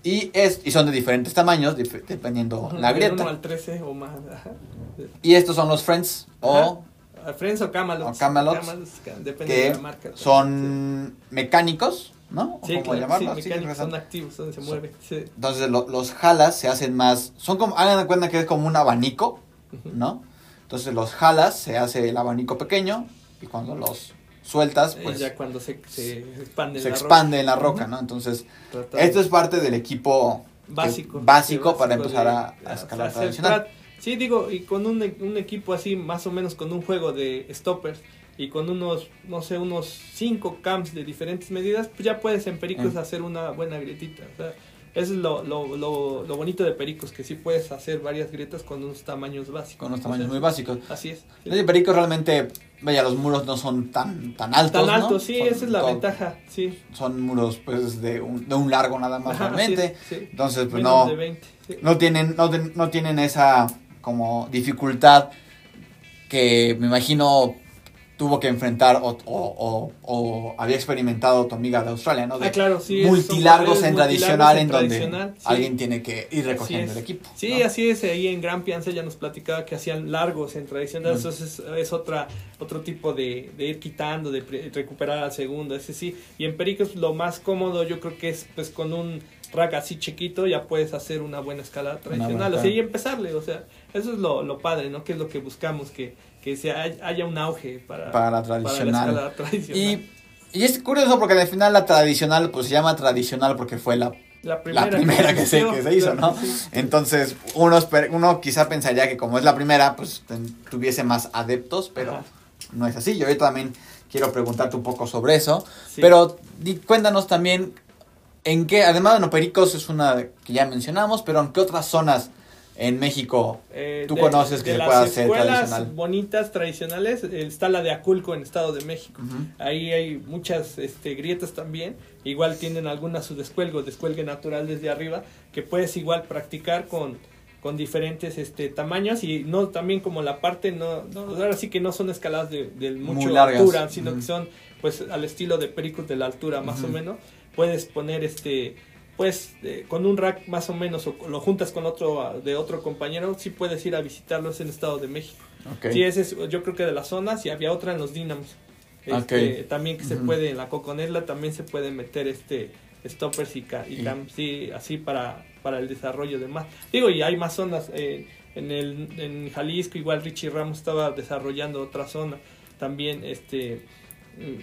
Speaker 1: Y es y son de diferentes tamaños dif- dependiendo
Speaker 2: Ajá,
Speaker 1: la
Speaker 2: del
Speaker 1: grieta.
Speaker 2: uno al 13 o más. ajá.
Speaker 1: Y estos son los friends o
Speaker 2: Ajá. Friends o Camalots.
Speaker 1: O Camalots,
Speaker 2: depende
Speaker 1: que
Speaker 2: de la marca.
Speaker 1: son mecánicos, ¿no? ¿O
Speaker 2: Sí,
Speaker 1: ¿Cómo
Speaker 2: claro,
Speaker 1: llamarlos?
Speaker 2: sí, mecánicos, son- activos, donde se
Speaker 1: son-
Speaker 2: mueve. Sí.
Speaker 1: Entonces lo- los jalas se hacen más, son como, hagan de cuenta que es como un abanico. ¿no? Entonces los jalas, se hace el abanico pequeño y cuando los sueltas, pues
Speaker 2: ya cuando se, se expande
Speaker 1: se
Speaker 2: la
Speaker 1: expande en la
Speaker 2: roca.
Speaker 1: roca, ¿no? Entonces esto es parte del equipo que-
Speaker 2: básico.
Speaker 1: básico para empezar a,
Speaker 2: de-
Speaker 1: a
Speaker 2: o
Speaker 1: escalar tradicional.
Speaker 2: Sí, digo, y con un, e- un equipo así, más o menos con un juego de stoppers y con unos, no sé, unos 5 camps de diferentes medidas, pues ya puedes en Pericos
Speaker 1: Mm.
Speaker 2: hacer una buena grietita. O sea, eso es lo, lo, lo, lo bonito de Pericos, que sí puedes hacer varias grietas con unos tamaños básicos.
Speaker 1: Con unos
Speaker 2: O
Speaker 1: tamaños
Speaker 2: sea,
Speaker 1: muy básicos.
Speaker 2: Así es. sí.
Speaker 1: Los de Perico realmente, vaya, los muros no son tan, tan altos,
Speaker 2: Tan
Speaker 1: ¿no?
Speaker 2: alto, sí,
Speaker 1: Son
Speaker 2: esa es la ventaja, sí.
Speaker 1: Son muros, pues, de un, de un largo nada más
Speaker 2: Ajá,
Speaker 1: realmente.
Speaker 2: es, sí.
Speaker 1: Entonces, pues,
Speaker 2: Menos
Speaker 1: no,
Speaker 2: de 20, sí.
Speaker 1: no tienen, no, no tienen esa, como, dificultad que me imagino tuvo que enfrentar o, o, o- o había experimentado tu amiga de Australia, ¿no? De
Speaker 2: Ah, claro, sí.
Speaker 1: multilargos en tradicional en donde
Speaker 2: sí.
Speaker 1: alguien tiene que ir recogiendo el equipo.
Speaker 2: Sí,
Speaker 1: ¿no?
Speaker 2: así es. Ahí en Gran Pianza ya nos platicaba que hacían largos en tradicional.
Speaker 1: Mm.
Speaker 2: Eso es, es otra, otro tipo de, de ir quitando, de pre- recuperar al segundo. Ese sí. Y en Pericos lo más cómodo yo creo que es pues con un rack así chiquito ya puedes hacer una buena escalada tradicional.
Speaker 1: buena
Speaker 2: O sea, y empezarle. O sea, eso es lo, lo padre, ¿no? Que es lo que buscamos, que, que se hay- haya un auge para,
Speaker 1: Para la
Speaker 2: para la
Speaker 1: tradicional. Y, y es curioso porque al final la tradicional, pues se llama tradicional porque fue la,
Speaker 2: la
Speaker 1: la primera que se, que se hizo, ¿no?
Speaker 2: sí.
Speaker 1: Entonces, uno, uno quizá pensaría que como es la primera, pues tuviese más adeptos, pero
Speaker 2: Ajá.
Speaker 1: no es así. Yo también quiero preguntarte un poco sobre eso.
Speaker 2: Sí.
Speaker 1: Pero di- cuéntanos también en qué, además de no, Pericos es una que ya mencionamos, pero en qué otras zonas en México
Speaker 2: Eh,
Speaker 1: tú conoces que
Speaker 2: de
Speaker 1: se pueda hacer
Speaker 2: escuelas
Speaker 1: tradicional.
Speaker 2: bonitas tradicionales está la de Aculco en Estado de México
Speaker 1: Ujú.
Speaker 2: ahí hay muchas este, grietas también igual tienen algunas su descuelgo descuelgue natural desde arriba que puedes igual practicar con con diferentes este tamaños y no también como la parte no, no ahora sí que no son escaladas de, de mucho altura sino
Speaker 1: Ujú.
Speaker 2: que son pues al estilo de pericos de la altura más o
Speaker 1: Ujú.
Speaker 2: menos puedes poner este pues eh, con un rack más o menos o lo juntas con otro de otro compañero sí puedes ir a visitarlos en Estado de México.
Speaker 1: Ok.
Speaker 2: sí ese es yo creo que de las zonas y había otra en los Dínamos Este, también que se puede en la Coconetla también se pueden meter este stoppers y, ca- y
Speaker 1: Y-
Speaker 2: cam- sí, así para para el desarrollo de más. Digo y hay más zonas eh, en el en Jalisco igual Richie Ramos estaba desarrollando otra zona. También este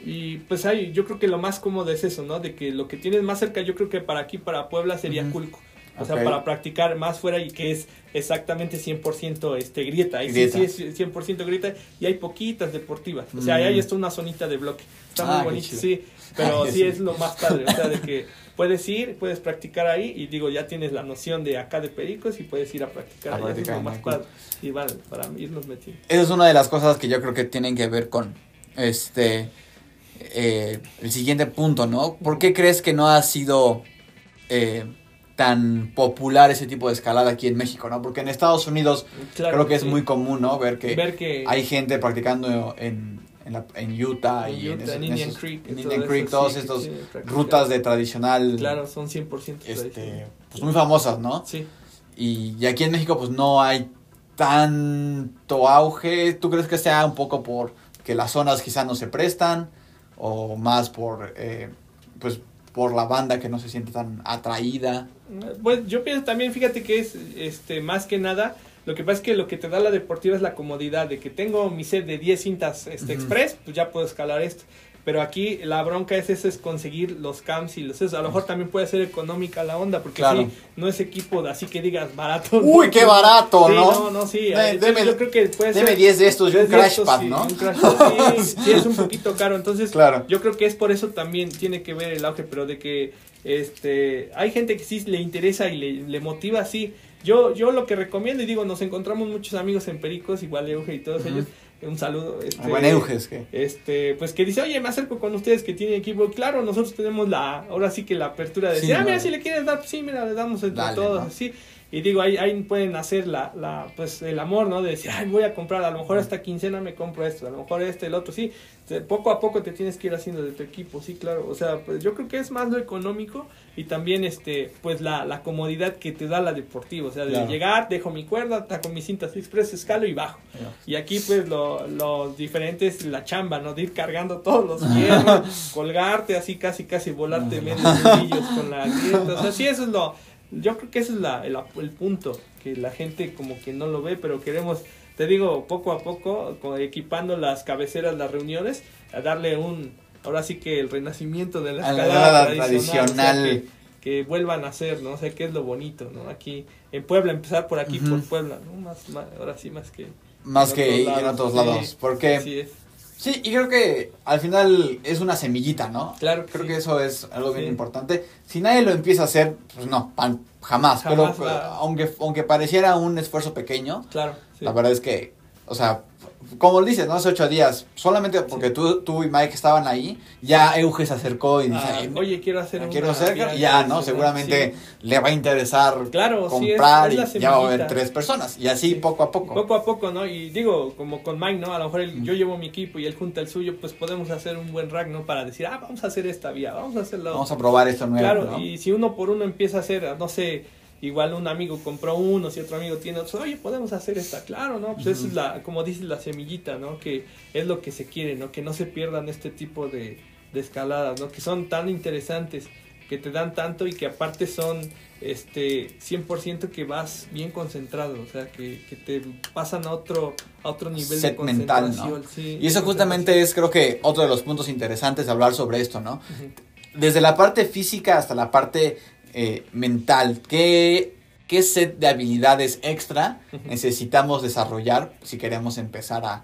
Speaker 2: y pues hay yo creo que lo más cómodo es eso no de que lo que tienes más cerca yo creo que para aquí para Puebla sería
Speaker 1: Ujú.
Speaker 2: Culco o
Speaker 1: Ok.
Speaker 2: sea para practicar más fuera y que es exactamente 100% este grieta ahí
Speaker 1: Grieta.
Speaker 2: sí, sí es 100% grieta y hay poquitas deportivas o sea
Speaker 1: Mm.
Speaker 2: hay hasta una zonita de bloque está
Speaker 1: Ah,
Speaker 2: muy bonito sí Pero sí es lo más padre, o sea, de que puedes ir, puedes practicar ahí y digo, ya tienes la noción de acá de pericos y puedes ir a practicar.
Speaker 1: A
Speaker 2: allá, eso es
Speaker 1: practicar
Speaker 2: lo más padre. Y vale, para irnos metiendo.
Speaker 1: Esa es una de las cosas que yo creo que tienen que ver con este eh, el siguiente punto, ¿no? ¿Por qué crees que no ha sido eh, tan popular ese tipo de escalada aquí en México, ¿no? Porque en Estados Unidos
Speaker 2: Claro,
Speaker 1: creo que es
Speaker 2: sí.
Speaker 1: muy común, ¿no? Ver que
Speaker 2: Ver que
Speaker 1: hay gente practicando en, en, la- en Utah
Speaker 2: en
Speaker 1: y en,
Speaker 2: Utah,
Speaker 1: esos-
Speaker 2: en
Speaker 1: en
Speaker 2: Indian
Speaker 1: esos-
Speaker 2: Creek,
Speaker 1: en Indian Creek, todas
Speaker 2: sí,
Speaker 1: estas rutas de tradicional,
Speaker 2: Claro, son 100%
Speaker 1: este, pues muy famosas, ¿no?
Speaker 2: Sí.
Speaker 1: Y, y aquí en México pues no hay tanto auge. ¿Tú crees que sea un poco por que las zonas quizá no se prestan o más por eh, pues por la banda que no se siente tan atraída?
Speaker 2: Pues yo pienso también, fíjate que es este más que nada, lo que pasa es que lo que te da la deportiva es la comodidad de que tengo mi set de 10 cintas este express, pues ya puedo escalar esto. Pero aquí la bronca es eso, es conseguir los camps y los eso. A lo mejor también puede ser económica la onda, porque
Speaker 1: Claro.
Speaker 2: sí, no es equipo de así que digas barato.
Speaker 1: Uy,
Speaker 2: ¿no?
Speaker 1: qué barato,
Speaker 2: Sí,
Speaker 1: ¿no?
Speaker 2: no, no, sí.
Speaker 1: De-
Speaker 2: eh,
Speaker 1: deme-
Speaker 2: yo creo que puede
Speaker 1: Deme
Speaker 2: ser
Speaker 1: 10 de estos un crash
Speaker 2: estos,
Speaker 1: pad,
Speaker 2: sí,
Speaker 1: ¿no?
Speaker 2: un crash pad, sí, sí, es un poquito caro. Entonces,
Speaker 1: Claro.
Speaker 2: yo creo que es por eso también tiene que ver el auge, pero de que este hay gente que sí le interesa y le, le motiva así. Yo, yo lo que recomiendo y digo, nos encontramos muchos amigos en Pericos, igual Euge y todos ellos. Un saludo. Este,
Speaker 1: Buen Euges, que
Speaker 2: este, pues que dice, oye, me acerco con ustedes que tienen equipo. Claro, nosotros tenemos la, ahora sí que la apertura de
Speaker 1: Sí,
Speaker 2: decir, ah, mira, si le quieres dar, pues sí, mira, le damos entre
Speaker 1: Dale,
Speaker 2: todos,
Speaker 1: ¿no?
Speaker 2: así. Y digo, ahí, ahí pueden hacer la, la, pues el amor, ¿no? De decir, ay, voy a comprar, a lo mejor esta quincena me compro esto, a lo mejor este, el otro, sí. Poco a poco te tienes que ir haciendo de tu equipo, sí, claro. O sea, pues yo creo que es más lo económico y también, este, pues la, la comodidad que te da la deportiva. O sea, de
Speaker 1: Claro.
Speaker 2: llegar, dejo mi cuerda, taco mis cintas express, escalo y bajo. Y aquí pues lo, lo diferente es la chamba, ¿no? De ir cargando todos los hierros, colgarte así casi casi volarte nudillos con la grieta. O sea, sí, eso es lo... Yo creo que ese es la, el, el punto, que la gente como que no lo ve, pero queremos, te digo, poco a poco, equipando las cabeceras, las reuniones, a darle un... Ahora sí que el renacimiento de la escalada tradicional. o sea,
Speaker 1: tradicional.
Speaker 2: que, que vuelvan a ser, ¿no? O sea, que es lo bonito, ¿no? Aquí en Puebla, empezar por aquí, por Puebla, ¿no? Más, más, ahora sí, más que...
Speaker 1: Más
Speaker 2: en
Speaker 1: que
Speaker 2: otros
Speaker 1: en
Speaker 2: lados,
Speaker 1: otros
Speaker 2: sí.
Speaker 1: lados. Porque
Speaker 2: Así es.
Speaker 1: Sí, y creo que al final es una semillita, ¿no?
Speaker 2: Claro que
Speaker 1: Creo
Speaker 2: sí.
Speaker 1: que eso es algo bien
Speaker 2: Sí.
Speaker 1: importante. Si nadie lo empieza a hacer, pues no, pan- jamás.
Speaker 2: Jamás
Speaker 1: pero aunque, aunque pareciera un esfuerzo pequeño,
Speaker 2: Claro. sí.
Speaker 1: la verdad es que, o sea, como dices, ¿no? Hace ocho días, solamente porque tú, tú y Mike estaban ahí, ya Euge se acercó y dice,
Speaker 2: Ah,
Speaker 1: "Ay,
Speaker 2: oye, quiero hacer
Speaker 1: quiero
Speaker 2: una
Speaker 1: hacer,
Speaker 2: vía
Speaker 1: y ya, ¿no? Seguramente
Speaker 2: Sí.
Speaker 1: le va a interesar
Speaker 2: Claro, sí, es-
Speaker 1: comprar
Speaker 2: es
Speaker 1: y ya va a haber tres personas. Y así
Speaker 2: Sí.
Speaker 1: poco a poco.
Speaker 2: Poco a poco, ¿no? Y digo, como con Mike, ¿no? A lo mejor él- yo llevo mi equipo y él junta el suyo, pues podemos hacer un buen rack, ¿no? Para decir, ah, vamos a hacer esta vía, vamos a hacerlo.
Speaker 1: Vamos a probar esto nuevo.
Speaker 2: Claro,
Speaker 1: ¿no?
Speaker 2: y si uno por uno empieza a hacer, no sé, igual un amigo compró uno, si otro amigo tiene otro, oye, podemos hacer esta, claro, ¿no? Pues esa es la, como dices, la semillita, ¿no? Que es lo que se quiere, ¿no? Que no se pierdan este tipo de, de escaladas, ¿no? Que son tan interesantes, que te dan tanto y que aparte son, este, 100% que vas bien concentrado, o sea, que, que te pasan a otro, a otro nivel
Speaker 1: Set
Speaker 2: de
Speaker 1: mental,
Speaker 2: concentración.
Speaker 1: ¿no?
Speaker 2: sí,
Speaker 1: Y eso justamente es, creo que, otro de los puntos interesantes de hablar sobre esto, ¿no? Desde la parte física hasta la parte eh, mental, ¿qué, ¿qué set de habilidades extra necesitamos desarrollar si queremos empezar a.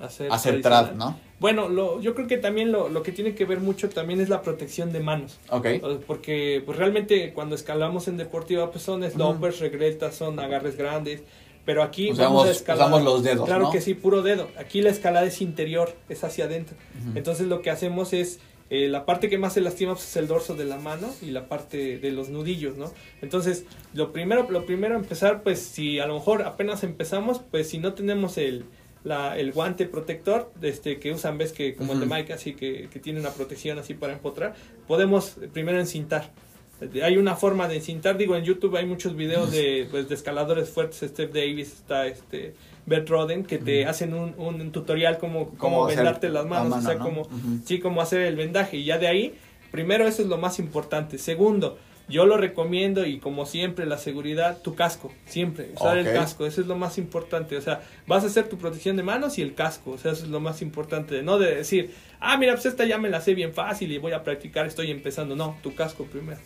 Speaker 2: Hacer
Speaker 1: hacer trad, ¿no?
Speaker 2: Bueno, lo, yo creo que también lo, lo que tiene que ver mucho también es la protección de manos.
Speaker 1: Ok.
Speaker 2: Porque pues realmente cuando escalamos en deportiva pues son slumpers, regletas, son agarres grandes. Pero aquí
Speaker 1: Usamos-
Speaker 2: vamos a escalar.
Speaker 1: usamos los dedos,
Speaker 2: Claro
Speaker 1: ¿no?
Speaker 2: que sí, puro dedo. Aquí la escalada es interior, es hacia adentro. Entonces lo que hacemos es eh, la parte que más se lastima pues, es el dorso de la mano y la parte de los nudillos, ¿no? Entonces lo primero, lo primero empezar, pues si a lo mejor apenas empezamos, pues si no tenemos el la, el guante protector este que usan ves que como el de. Mike así que, que tiene una protección así para empotrar podemos primero encintar hay una forma de encintar digo en YouTube hay muchos videos de, pues, de escaladores fuertes Steph Davis está este Bert Roden que te hacen un, un tutorial como
Speaker 1: Cómo
Speaker 2: vendarte las
Speaker 1: la
Speaker 2: manos
Speaker 1: mano,
Speaker 2: o sea
Speaker 1: ¿no?
Speaker 2: como
Speaker 1: Ujú.
Speaker 2: sí cómo hacer el vendaje. Y ya de ahí primero eso es lo más importante. Segundo yo lo recomiendo y como siempre la seguridad tu casco siempre usar el casco eso es lo más importante. O sea vas a hacer tu protección de manos y el casco o sea eso es lo más importante. No de decir ah mira pues esta ya me la sé bien fácil y voy a practicar estoy empezando no tu casco primero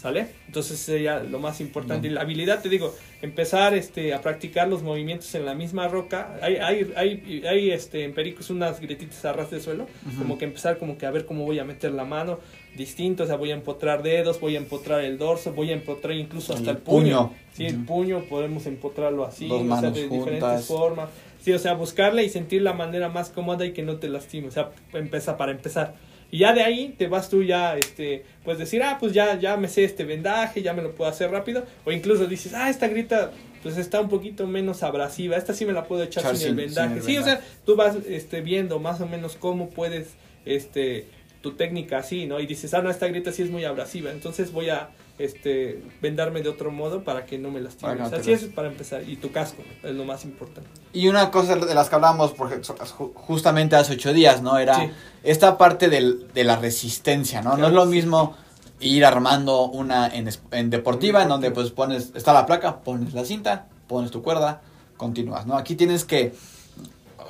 Speaker 2: ¿Sale? Entonces sería lo más importante. Y la habilidad, te digo, empezar este, a practicar los movimientos en la misma roca. Hay, hay, hay, hay este, en Pericos unas grietitas a ras de suelo. Como que empezar como que a ver cómo voy a meter la mano distinto. O sea, voy a empotrar dedos, voy a empotrar el dorso, voy a empotrar incluso hasta el, puño. Sí, el puño podemos empotrarlo así, o sea, de diferentes formas. Sí, o sea, buscarle y sentir la manera más cómoda y que no te lastime. O sea, empieza para empezar. Y ya de ahí te vas tú ya, este, pues decir, ah, pues ya, ya me sé este vendaje, ya me lo puedo hacer rápido. O incluso dices, ah, esta grita pues está un poquito menos abrasiva, esta sí me la puedo echar, sin, el vendaje. sí, o sea, tú vas este, viendo más o menos cómo puedes, este, tu técnica así, ¿no? Y dices, ah, no, esta grita sí es muy abrasiva, entonces voy a este, vendarme de otro modo para que no me lastime. así es para empezar. Y tu casco es lo más importante.
Speaker 1: Y una cosa de las que hablamos porque justamente hace ocho días, ¿no? Era esta parte del, de la resistencia, ¿no? no es lo mismo ir armando una en, en deportiva, en donde pues pones, está la placa, pones la cinta, pones tu cuerda, continúas, ¿no? Aquí tienes que,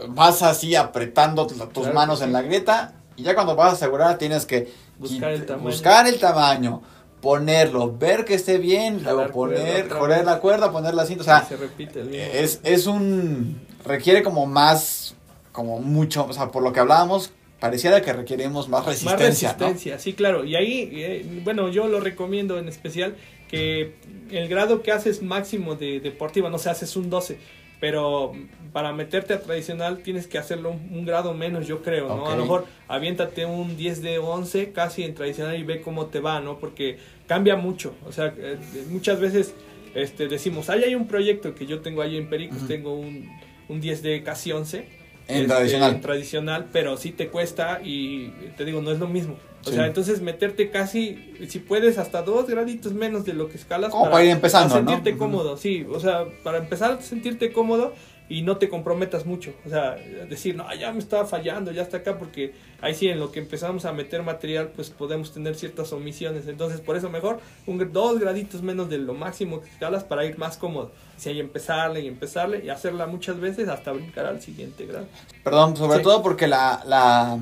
Speaker 1: vas así apretando tus manos en la grieta y ya cuando vas a asegurar tienes que
Speaker 2: buscar el tamaño.
Speaker 1: Buscar el tamaño ponerlo, ver que esté bien, luego poner, la cuerda, poner la cinta, o sea,
Speaker 2: se repite el
Speaker 1: es, es un, requiere como más, como mucho, o sea, por lo que hablábamos, pareciera que requerimos más resistencia.
Speaker 2: Más resistencia, sí, claro, y ahí, eh, bueno, yo lo recomiendo en especial que el grado que haces máximo de deportiva, no sé, haces un 12, pero para meterte a tradicional tienes que hacerlo un, grado menos, yo creo, ¿no? A lo mejor aviéntate un 10 de 11 casi en tradicional y ve cómo te va, ¿no? Porque cambia mucho, o sea, eh, muchas veces este, decimos, ahí hay un proyecto que yo tengo ahí en Pericos, tengo un, un 10 de casi 11
Speaker 1: en tradicional.
Speaker 2: En tradicional, pero sí te cuesta y te digo, no es lo mismo. O sea, entonces meterte casi, si puedes, hasta dos graditos menos de lo que escalas.
Speaker 1: para, ir empezando,
Speaker 2: sentirte cómodo, sí. O sea, para empezar a sentirte cómodo y no te comprometas mucho. O sea, decir, no, ya me estaba fallando, ya está acá, porque ahí sí, en lo que empezamos a meter material, pues podemos tener ciertas omisiones. Entonces, por eso mejor un, dos graditos menos de lo máximo que escalas para ir más cómodo. Si hay empezarle y empezarle y hacerla muchas veces hasta brincar al siguiente grado.
Speaker 1: Perdón, sobre todo porque la, la,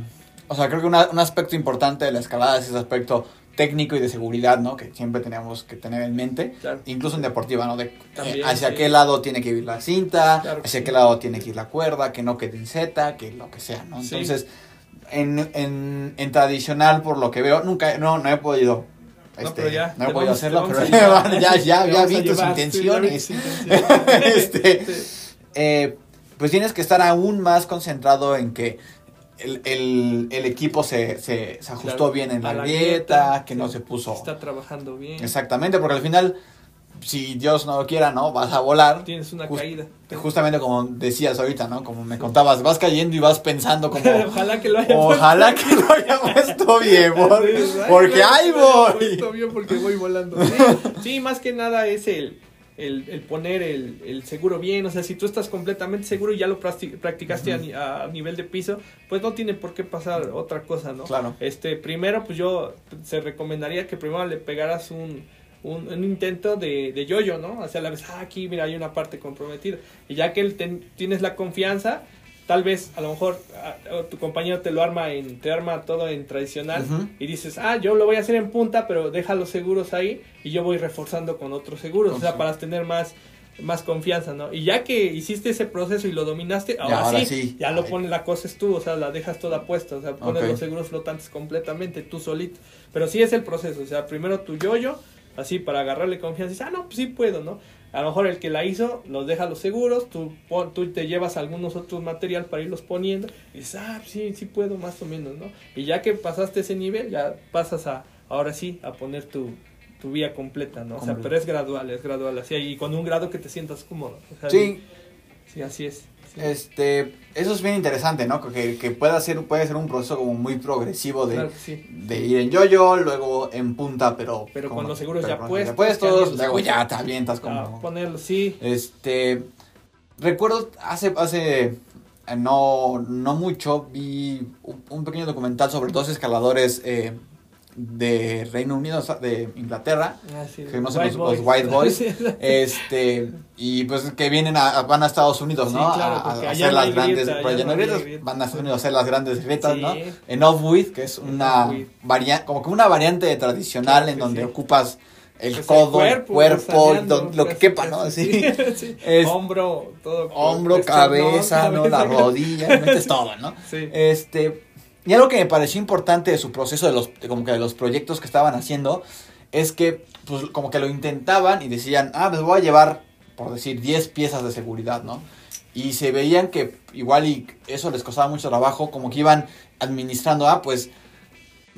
Speaker 1: o sea, creo que un aspecto importante de la escalada es ese aspecto técnico y de seguridad, ¿no? Que siempre tenemos que tener en mente, incluso en deportiva, ¿no? De eh, hacia qué lado tiene que ir la cinta, hacia qué lado tiene que ir la cuerda, que no quede en Z, que lo que sea, ¿no? Entonces, en, en, en, tradicional, por lo que veo, nunca, no, no he podido. Este, ya, no he podido hacerlo, pero ya, ya, ya vi tus intenciones. este, eh, pues tienes que estar aún más concentrado en que el, el, el, equipo se, se, se ajustó bien en la, dieta, que no se puso.
Speaker 2: Está trabajando bien.
Speaker 1: Exactamente, porque al final, si Dios no lo quiera, ¿no? Vas a volar.
Speaker 2: Tienes una caída.
Speaker 1: Justamente como decías ahorita, ¿no? Como me contabas, vas cayendo y vas pensando como.
Speaker 2: ojalá que lo haya
Speaker 1: Ojalá que lo haya puesto bien, porque ahí voy.
Speaker 2: Puesto bien porque voy volando. sí, más que nada es el el, el poner el, el, seguro bien, o sea, si tú estás completamente seguro y ya lo practicaste a, nivel de piso, pues no tiene por qué pasar otra cosa, ¿no?
Speaker 1: Claro.
Speaker 2: Este, primero, pues yo se recomendaría que primero le pegaras un, un, un intento de, de yoyo, ¿no? O sea, la vez, ah, aquí, mira, hay una parte comprometida. Y ya que tienes la confianza, tal vez a lo mejor tu compañero te lo arma en, te arma todo en tradicional y dices, ah, yo lo voy a hacer en punta, pero deja los seguros ahí y yo voy reforzando con otros seguros, o sea, para tener más, más confianza, ¿no? Y ya que hiciste ese proceso y lo dominaste, ahora, sí, ya lo pones, la cosa es tú, o sea, la dejas toda puesta, o sea, pones los seguros flotantes completamente tú solito, pero sí es el proceso, o sea, primero tu yoyo, así para agarrarle confianza y dices, ah, no, pues sí puedo, ¿no? A lo mejor el que la hizo nos deja los seguros, tú, tú te llevas algunos otros material para irlos poniendo y dices, ah, sí, sí puedo más o menos, ¿no? Y ya que pasaste ese nivel, ya pasas a, ahora sí, a poner tu, tu vía completa, ¿no? O sea, pero es gradual, es gradual, así, y con un grado que te sientas cómodo.
Speaker 1: sí.
Speaker 2: Sí, así es.
Speaker 1: Este, eso es bien interesante, ¿no? Que, que pueda ser, puede ser un proceso como muy progresivo de, de ir en yo-yo, luego en punta, pero...
Speaker 2: Pero con los seguros ya puestos.
Speaker 1: puestos luego ya te avientas como...
Speaker 2: Ponerlo, sí.
Speaker 1: Este, recuerdo hace, hace, eh, no, no mucho, vi un, pequeño documental sobre dos escaladores eh, de Reino Unido, de Inglaterra,
Speaker 2: ah,
Speaker 1: que no son los, White Boys, este, y pues que vienen a, van a Estados Unidos, ¿no? a, hacer las grandes, van a Estados Unidos a hacer las grandes grietas, ¿no? En Off-With, que es una variante, como que una variante tradicional en donde ocupas el
Speaker 2: Pues
Speaker 1: codo, el
Speaker 2: cuerpo,
Speaker 1: cuerpo,
Speaker 2: saneando,
Speaker 1: don- lo que quepa, ¿no?
Speaker 2: sí,
Speaker 1: Sí.
Speaker 2: sí.
Speaker 1: Es-
Speaker 2: hombro, todo.
Speaker 1: Hombro,
Speaker 2: esternón,
Speaker 1: cabeza, ¿no? La
Speaker 2: cabeza.
Speaker 1: rodilla, metes todo, ¿no?
Speaker 2: Sí.
Speaker 1: Este, y algo que me pareció importante de su proceso, de los, como que de los proyectos que estaban haciendo, es que, pues, como que lo intentaban y decían, ah, pues voy a llevar, por decir, 10 piezas de seguridad, ¿no? Y se veían que igual y eso les costaba mucho trabajo, como que iban administrando, ah, pues,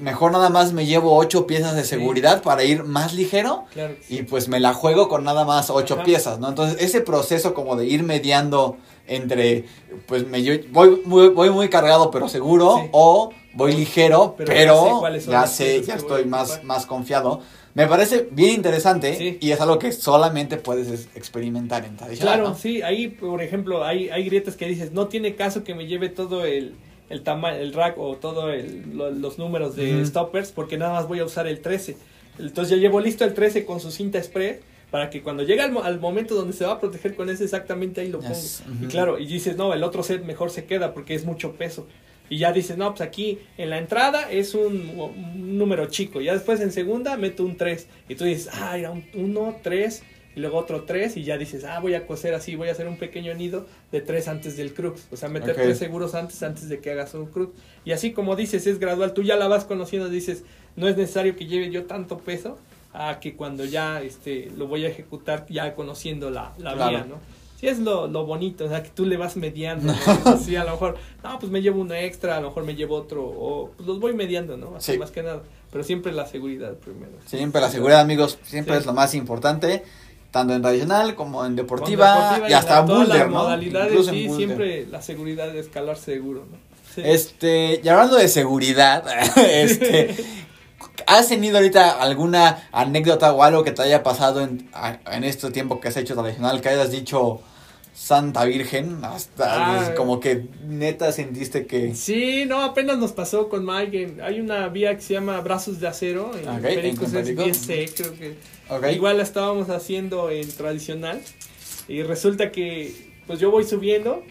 Speaker 1: mejor nada más me llevo 8 piezas de
Speaker 2: Sí.
Speaker 1: seguridad para ir más ligero.
Speaker 2: Claro sí.
Speaker 1: Y pues me la juego con nada más ocho
Speaker 2: Ajá.
Speaker 1: piezas, ¿no? Entonces, ese proceso como de ir mediando entre, pues me voy muy, voy muy cargado pero seguro,
Speaker 2: Sí.
Speaker 1: o voy ligero,
Speaker 2: Pero
Speaker 1: pero,
Speaker 2: ya sé
Speaker 1: ya sé, estoy más, más confiado. Me parece bien interesante
Speaker 2: Sí.
Speaker 1: y es algo que solamente puedes es- experimentar en tradicional.
Speaker 2: Claro,
Speaker 1: ¿no?
Speaker 2: sí, ahí, por ejemplo, hay, hay grietas que dices, no tiene caso que me lleve todo el, el tamaño, el rack o todo el, lo- los números de stoppers, porque nada más voy a usar el 13. Entonces ya llevo listo el 13 con su cinta spray, para que cuando llegue al, mo- al momento donde se va a proteger con ese, exactamente ahí lo pongo.
Speaker 1: Yes,
Speaker 2: Y claro, y dices, no, el otro set mejor se queda porque es mucho peso. Y ya dices, no, pues aquí en la entrada es un, un número chico. Ya después en segunda meto un 3. Y tú dices, ah, era un 1, 3, y luego otro 3. Y ya dices, ah, voy a coser así, voy a hacer un pequeño nido de 3 antes del crux. O sea, meter. 3 seguros antes, antes de que hagas un crux. Y así como dices, es gradual. Tú ya la vas conociendo, dices, no es necesario que lleve yo tanto peso. A que cuando ya este, lo voy a ejecutar, ya conociendo la, la
Speaker 1: Claro.
Speaker 2: vía, ¿no? Sí, es lo, lo bonito, o sea, que tú le vas mediando, ¿no? Así, a lo mejor, no, pues me llevo uno extra, a lo mejor me llevo otro, o pues los voy mediando, ¿no? Así
Speaker 1: Sí.
Speaker 2: más que nada. Pero siempre la seguridad primero.
Speaker 1: Siempre la seguridad, amigos, siempre
Speaker 2: Sí.
Speaker 1: es lo más importante, tanto en tradicional como en deportiva,
Speaker 2: deportiva
Speaker 1: y hasta
Speaker 2: en
Speaker 1: boulder, ¿no? Incluso en
Speaker 2: sí, siempre la seguridad de escalar seguro, ¿no? Sí.
Speaker 1: Este, y hablando de seguridad, este, ¿has tenido ahorita alguna anécdota o algo que te haya pasado en, en este tiempo que has hecho tradicional, que hayas dicho Santa Virgen, hasta
Speaker 2: Ah.
Speaker 1: como que neta sentiste que...
Speaker 2: Sí, no, apenas nos pasó con Mike. hay una vía que se llama Brazos de Acero. En
Speaker 1: Ok,
Speaker 2: Pericos
Speaker 1: en
Speaker 2: es
Speaker 1: Pericos.
Speaker 2: 10C, creo que. Igual la estábamos haciendo en tradicional. Y resulta que, pues yo voy subiendo.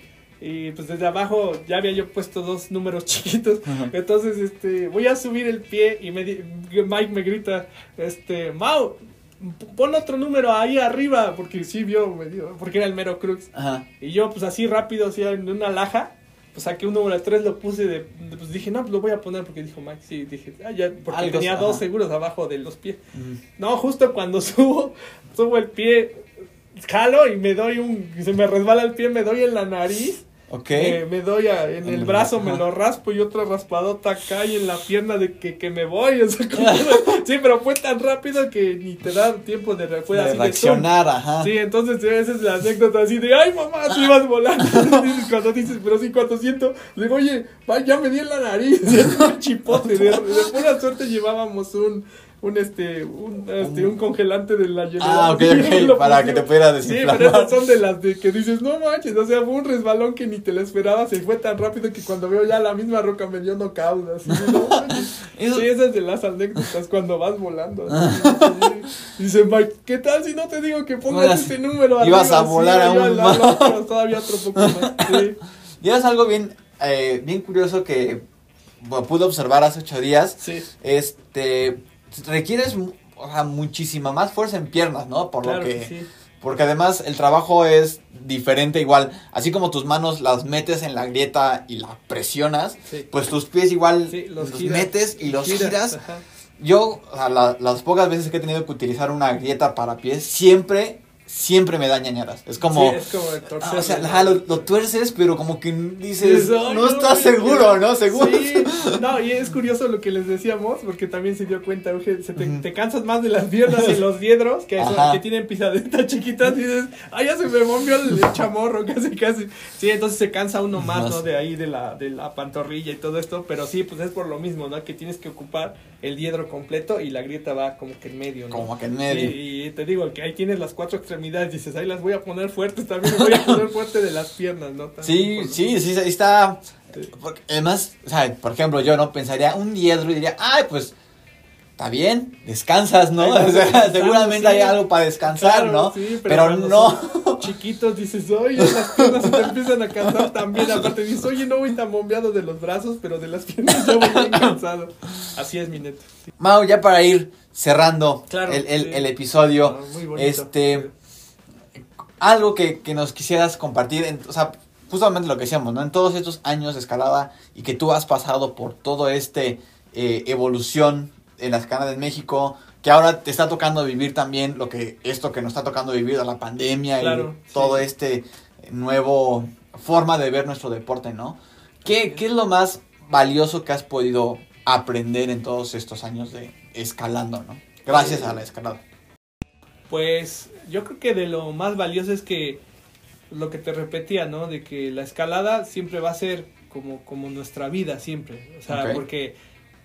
Speaker 2: Y pues desde abajo ya había yo puesto dos números chiquitos.
Speaker 1: Ajá.
Speaker 2: Entonces, este, voy a subir el pie y me di- Mike me grita, este, Mau, pon otro número ahí arriba, porque sí vio, me dio, porque era el mero crux.
Speaker 1: Ajá.
Speaker 2: Y yo, pues así rápido, así en una laja, pues saqué un número de 3, lo puse de, pues dije, no, pues lo voy a poner porque dijo Mike, sí, dije, ah, ya, porque
Speaker 1: Algo,
Speaker 2: tenía
Speaker 1: ajá.
Speaker 2: dos seguros abajo de los pies.
Speaker 1: Mm.
Speaker 2: No, justo cuando subo, subo el pie, jalo y me doy un, se me resbala el pie, me doy en la nariz.
Speaker 1: Ok.
Speaker 2: eh, me doy a- en el brazo, me lo raspo y otra raspadota acá y en la pierna de que, que me voy. O sea, como- sí, pero fue tan rápido que ni te da tiempo de, re- fue
Speaker 1: de
Speaker 2: así de zoom.
Speaker 1: reaccionar, ajá.
Speaker 2: Sí, entonces esa es la anécdota así de, ay mamá, tú ibas volando. Dices, cuando dices, pero sí, cuando siento, le digo, oye, va, ya me di en la nariz, un chipote. De, de pura suerte llevábamos un, un este, un, este, un congelante de la hielera.
Speaker 1: Ah, ok,
Speaker 2: Y
Speaker 1: ok, para que te pudiera
Speaker 2: Sí,
Speaker 1: desinflamar.
Speaker 2: pero esas son de las de que dices, no manches, o sea, fue un resbalón que ni te lo esperabas, se fue tan rápido que cuando veo ya la misma roca me dio knockout, así, no Sí, esa es de las anécdotas cuando vas volando. así, sí. Dice Mike, ¿qué tal si no te digo que pongas
Speaker 1: Ibas-
Speaker 2: ese número
Speaker 1: ibas a volar
Speaker 2: Sí, yo
Speaker 1: aún más.
Speaker 2: todavía otro poco más. Sí.
Speaker 1: Y es algo bien, eh, bien curioso que bueno, pude observar hace ocho días.
Speaker 2: Sí,
Speaker 1: Este, requieres o sea, muchísima más fuerza en piernas, ¿no? Por
Speaker 2: claro
Speaker 1: lo que,
Speaker 2: que sí.
Speaker 1: porque además el trabajo es diferente igual, así como tus manos las metes en la grieta y la presionas,
Speaker 2: Sí.
Speaker 1: pues tus pies igual
Speaker 2: Sí,
Speaker 1: los, metes y los giras.
Speaker 2: Ajá.
Speaker 1: Yo, o sea, la- las pocas veces que he tenido que utilizar una grieta para pies, siempre, siempre me da ñañaras. Es como,
Speaker 2: Sí, es como de
Speaker 1: ah,
Speaker 2: torcerlo,
Speaker 1: o sea, lo, lo tuerces, pero como que dices,
Speaker 2: Dices, "Ay,
Speaker 1: no estás seguro,
Speaker 2: quiero".
Speaker 1: ¿no? Seguro.
Speaker 2: Sí, no, y es curioso lo que les decíamos, porque también se dio cuenta, Euge, se te, te cansas más de las piernas y los diedros, que, son- que tienen pisaditas chiquitas, y dices, ay, ya se me movió el, el chamorro, casi, casi. Sí, entonces se cansa uno más,
Speaker 1: Más.
Speaker 2: ¿no? De ahí, de la, de la pantorrilla y todo esto, pero sí, pues es por lo mismo, ¿no? Que tienes que ocupar el diedro completo y la grieta va como que en medio, ¿no?
Speaker 1: Como que en medio.
Speaker 2: Y, y te digo que ahí tienes las cuatro extremidades, dices, ahí las voy a poner fuertes, también voy a poner fuerte de las piernas, ¿no? También
Speaker 1: Sí,
Speaker 2: lo
Speaker 1: sí, sí, ahí está.
Speaker 2: Sí.
Speaker 1: Porque además, o sea, por ejemplo, yo no pensaría un diedro y diría, ay, pues, está bien, descansas, ¿no?
Speaker 2: Vas
Speaker 1: O sea, seguramente
Speaker 2: sí.
Speaker 1: hay algo para descansar,
Speaker 2: Claro,
Speaker 1: ¿no?
Speaker 2: sí,
Speaker 1: pero
Speaker 2: cuando
Speaker 1: no,
Speaker 2: chiquitos dices, oye, las piernas se te empiezan a cansar también. Aparte dices, oye, no voy tan bombeado de los brazos, pero de las piernas ya voy bien cansado. Así es, mi neto.
Speaker 1: Mau, ya para ir cerrando
Speaker 2: Claro,
Speaker 1: el, el- el episodio,
Speaker 2: Ah, muy bonito.
Speaker 1: este, algo que, que nos quisieras compartir, en- o sea, justamente lo que decíamos, ¿no? En todos estos años de escalada y que tú has pasado por todo este eh, evolución en las escalada en México, que ahora te está tocando vivir también lo que esto que nos está tocando vivir de la pandemia
Speaker 2: Claro,
Speaker 1: y todo
Speaker 2: sí.
Speaker 1: este nuevo forma de ver nuestro deporte, ¿no? ¿Qué. ¿Qué es lo más valioso que has podido aprender en todos estos años de escalando, ¿no? Gracias a la escalada.
Speaker 2: Pues yo creo que de lo más valioso es que lo que te repetía, ¿no? De que la escalada siempre va a ser como, como nuestra vida, siempre. O sea, porque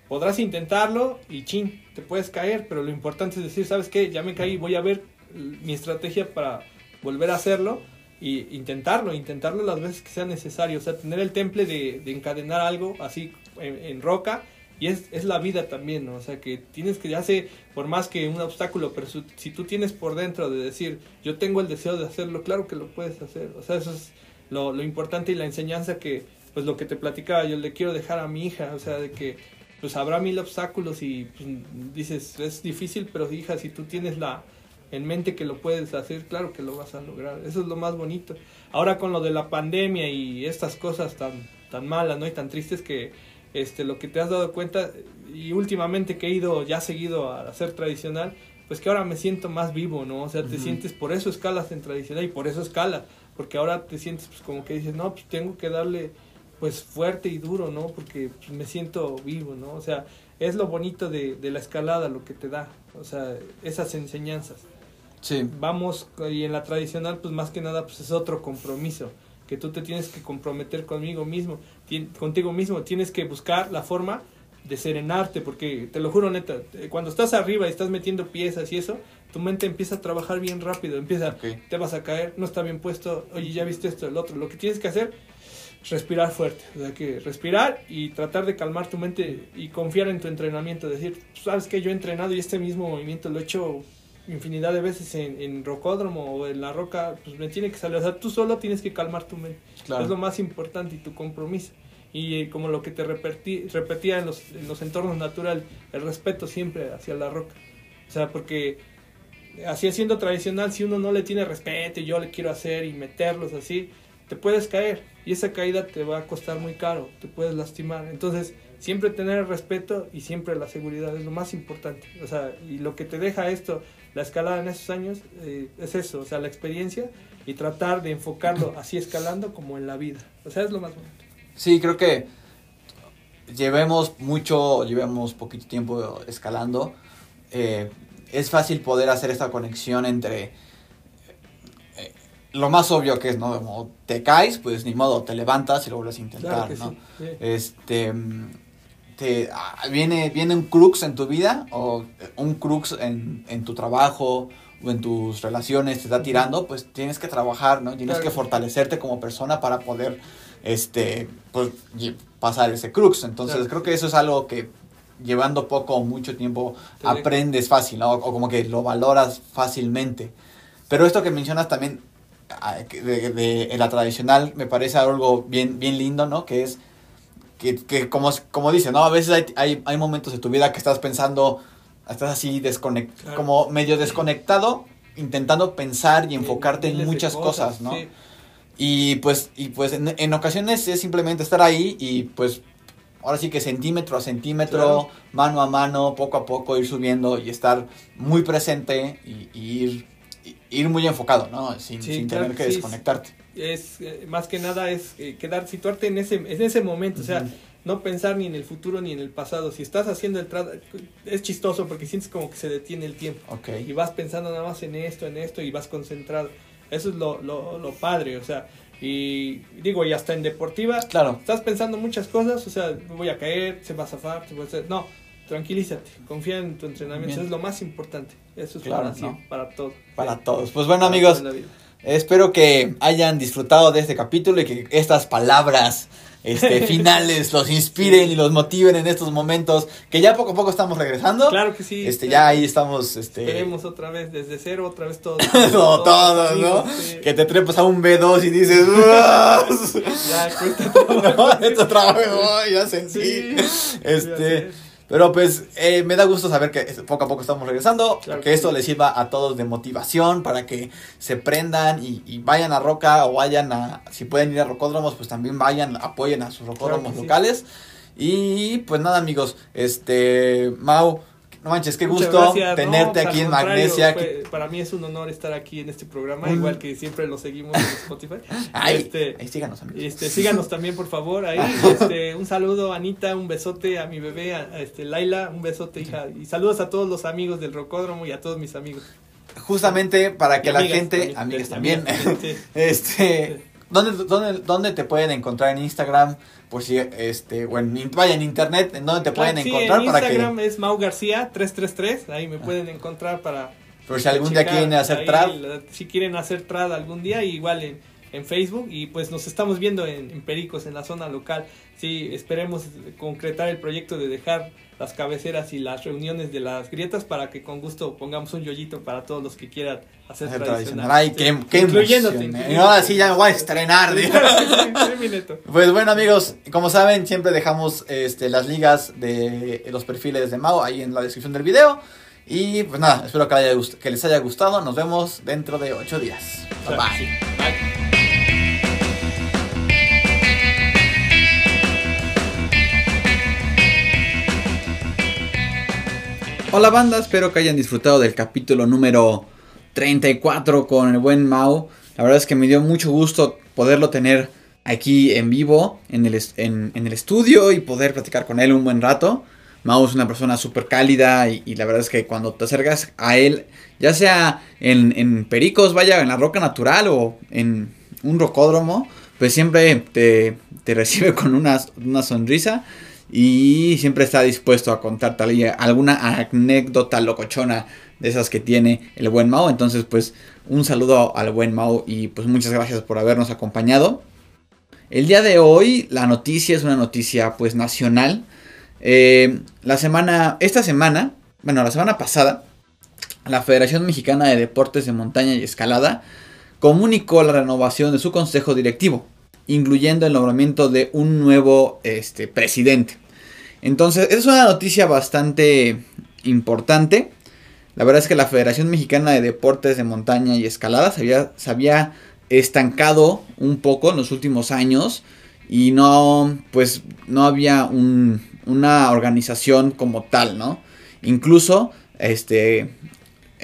Speaker 2: podrás intentarlo y chin, te puedes caer, pero lo importante es decir, ¿sabes qué? Ya me caí, voy a ver mi estrategia para volver a hacerlo y intentarlo, intentarlo las veces que sea necesario. O sea, tener el temple de, de encadenar algo así en, en roca y es, es la vida también, ¿no? O sea, que tienes que, ya sé, por más que un obstáculo, pero si tú tienes por dentro de decir, yo tengo el deseo de hacerlo, claro que lo puedes hacer. O sea, eso es lo, lo importante y la enseñanza que, pues lo que te platicaba, yo le quiero dejar a mi hija, o sea, de que pues habrá mil obstáculos y pues, dices, es difícil, pero hija, si tú tienes la en mente que lo puedes hacer, claro que lo vas a lograr. Eso es lo más bonito. Ahora con lo de la pandemia y estas cosas tan tan malas, ¿no? Y tan tristes que este lo que te has dado cuenta y últimamente que he ido ya seguido a hacer tradicional, pues que ahora me siento más vivo, ¿no? O sea, te sientes por eso escalas en tradicional y por eso escala, porque ahora te sientes pues como que dices, "No, pues tengo que darle pues fuerte y duro, ¿no? Porque pues, me siento vivo, ¿no? O sea, es lo bonito de, de la escalada lo que te da, o sea, esas enseñanzas.
Speaker 1: Sí.
Speaker 2: Vamos, y en la tradicional, pues más que nada, pues es otro compromiso, que tú te tienes que comprometer conmigo mismo, contigo mismo, tienes que buscar la forma de serenarte, porque te lo juro neta, eh, cuando estás arriba y estás metiendo piezas y eso, tu mente empieza a trabajar bien rápido, empieza, te vas a caer, no está bien puesto, oye, ya viste esto, el otro, lo que tienes que hacer es respirar fuerte, o sea que respirar y tratar de calmar tu mente y confiar en tu entrenamiento, decir, "Pues, sabes que yo he entrenado y este mismo movimiento lo he hecho infinidad de veces en, en rocódromo o en la roca, pues me tiene que salir, o sea, tú solo tienes que calmar tu mente, es lo
Speaker 1: Claro.
Speaker 2: más importante y tu compromiso. Y eh, como lo que te repetí- repetía en los, en los entornos naturales, el respeto siempre hacia la roca. O sea, porque así siendo tradicional, si uno no le tiene respeto y yo le quiero hacer y meterlos así, te puedes caer y esa caída te va a costar muy caro, te puedes lastimar. Entonces, siempre tener el respeto y siempre la seguridad es lo más importante. O sea, y lo que te deja esto, la escalada en esos años, eh, es eso, o sea, la experiencia y tratar de enfocarlo así escalando como en la vida. O sea, es lo más bonito.
Speaker 1: Sí, creo que llevemos mucho, llevemos poquito tiempo escalando. eh, es fácil poder hacer esta conexión entre eh, lo más obvio que es, ¿no? Como te caes, pues ni modo, te levantas y lo vuelves a intentar,
Speaker 2: Claro que
Speaker 1: ¿no?
Speaker 2: sí. sí.
Speaker 1: Este, te, ah, viene, viene un crux en tu vida o un crux en, en tu trabajo o en tus relaciones te está tirando, pues tienes que trabajar, ¿no? Tienes
Speaker 2: Claro
Speaker 1: que fortalecerte como persona para poder, este, pues, pasar ese crux. Entonces
Speaker 2: Claro.
Speaker 1: creo que eso es algo que llevando poco o mucho tiempo aprendes fácil, ¿no? O como que lo valoras fácilmente. Pero esto que mencionas también ah, de, de- la tradicional me parece algo bien, bien lindo, ¿no? Que es que, que como, como dice, ¿no? A veces hay, hay, hay momentos de tu vida que estás pensando, estás así desconect,
Speaker 2: Claro.
Speaker 1: como medio desconectado, intentando pensar y enfocarte en muchas cosas, ¿no?
Speaker 2: sí.
Speaker 1: Y pues, y pues en, en ocasiones es simplemente estar ahí y pues ahora sí que centímetro a centímetro,
Speaker 2: Claro.
Speaker 1: mano a mano, poco a poco ir subiendo y estar muy presente y, y ir, y- ir muy enfocado, ¿no? Sin,
Speaker 2: Sí,
Speaker 1: sin
Speaker 2: claro
Speaker 1: tener que
Speaker 2: que sí.
Speaker 1: desconectarte.
Speaker 2: Es eh, más que nada es eh, quedar situarte en ese en ese momento o sea no pensar ni en el futuro ni en el pasado si estás haciendo el tra- es chistoso porque sientes como que se detiene el tiempo y vas pensando nada más en esto en esto y vas concentrado eso es lo, lo, lo padre o sea y digo y hasta en deportiva
Speaker 1: Claro.
Speaker 2: estás pensando muchas cosas o sea me voy a caer se va a zafar se va a hacer- no tranquilízate confía en tu entrenamiento
Speaker 1: Bien.
Speaker 2: eso es lo más importante eso es
Speaker 1: Claro,
Speaker 2: para, sí, para todo
Speaker 1: Para
Speaker 2: Sí,
Speaker 1: todos. Pues bueno,
Speaker 2: para
Speaker 1: amigos. Espero que hayan disfrutado de este capítulo y que estas palabras este, finales los inspiren y los motiven en estos momentos que ya poco a poco estamos regresando.
Speaker 2: Claro que sí.
Speaker 1: Este, ya ahí estamos, este.
Speaker 2: Esperemos otra vez desde cero, otra vez todo.
Speaker 1: no, todo, ¿no? Que te trepas a un B2 y dices,
Speaker 2: ya cuesta trabajo.
Speaker 1: no, esto trabajo, ya sentí. este. Pero pues eh, me da gusto saber que poco a poco estamos regresando, que esto les sirva a todos de motivación para que se prendan y, vayan a Roca o vayan a, si pueden ir a rocódromos, pues también vayan, apoyen a sus rocódromos locales. Y pues nada amigos, este, Mau, no manches, qué gusto tenerte aquí en Magnesia.
Speaker 2: para mí es un honor estar aquí en este programa, igual que siempre lo seguimos en Spotify.
Speaker 1: este, ahí síganos, amigos.
Speaker 2: Este, síganos también, por favor, ahí. Este, un saludo Anita, un besote a mi bebé, a, este, Laila, un besote, hija. Y saludos a todos los amigos del Rocódromo y a todos mis amigos.
Speaker 1: Justamente para que la gente, amigas, también, este, ¿dónde, dónde, ¿dónde te pueden encontrar en Instagram? por si este o en, vaya en internet en donde te pueden encontrar
Speaker 2: en Instagram es Mau García 333 ahí me pueden encontrar para
Speaker 1: por si algún día quieren hacer trad.
Speaker 2: si quieren hacer trad algún día igual en, en Facebook y pues nos estamos viendo en, en, Pericos en la zona local. Sí esperemos concretar el proyecto de dejar las cabeceras y las reuniones de las grietas para que con gusto pongamos un yoyito para todos los que quieran hacer, tradicional.
Speaker 1: Ay, qué, qué ¿eh? ahora sí ya me voy a estrenar. pues bueno amigos, como saben siempre dejamos este, las ligas de los perfiles de Mao ahí en la descripción del video. Y pues nada, espero que, les haya gustado. Nos vemos dentro de ocho días. bye. bye. Hola banda, espero que hayan disfrutado del capítulo número 34 con el buen Mau. La verdad es que me dio mucho gusto poderlo tener aquí en vivo, en el, en, el estudio y poder platicar con él un buen rato. Mau es una persona súper cálida y, la verdad es que cuando te acercas a él, ya sea en, Pericos, vaya en la roca natural o en un rocódromo, pues siempre te, recibe con una, una sonrisa y siempre está dispuesto a contar tal alguna anécdota locochona de esas que tiene el buen Mao. Entonces, pues un saludo al buen Mao y pues muchas gracias por habernos acompañado. El día de hoy la noticia es una noticia pues nacional. Eh, la semana, esta semana, bueno, la semana pasada, la Federación Mexicana de Deportes de Montaña y Escalada comunicó la renovación de su consejo directivo incluyendo el nombramiento de un nuevo este, presidente. Entonces, es una noticia bastante importante. La verdad es que la Federación Mexicana de Deportes de Montaña y Escalada se había, se había estancado un poco en los últimos años y no, pues, no había una organización como tal, ¿no? Incluso, este,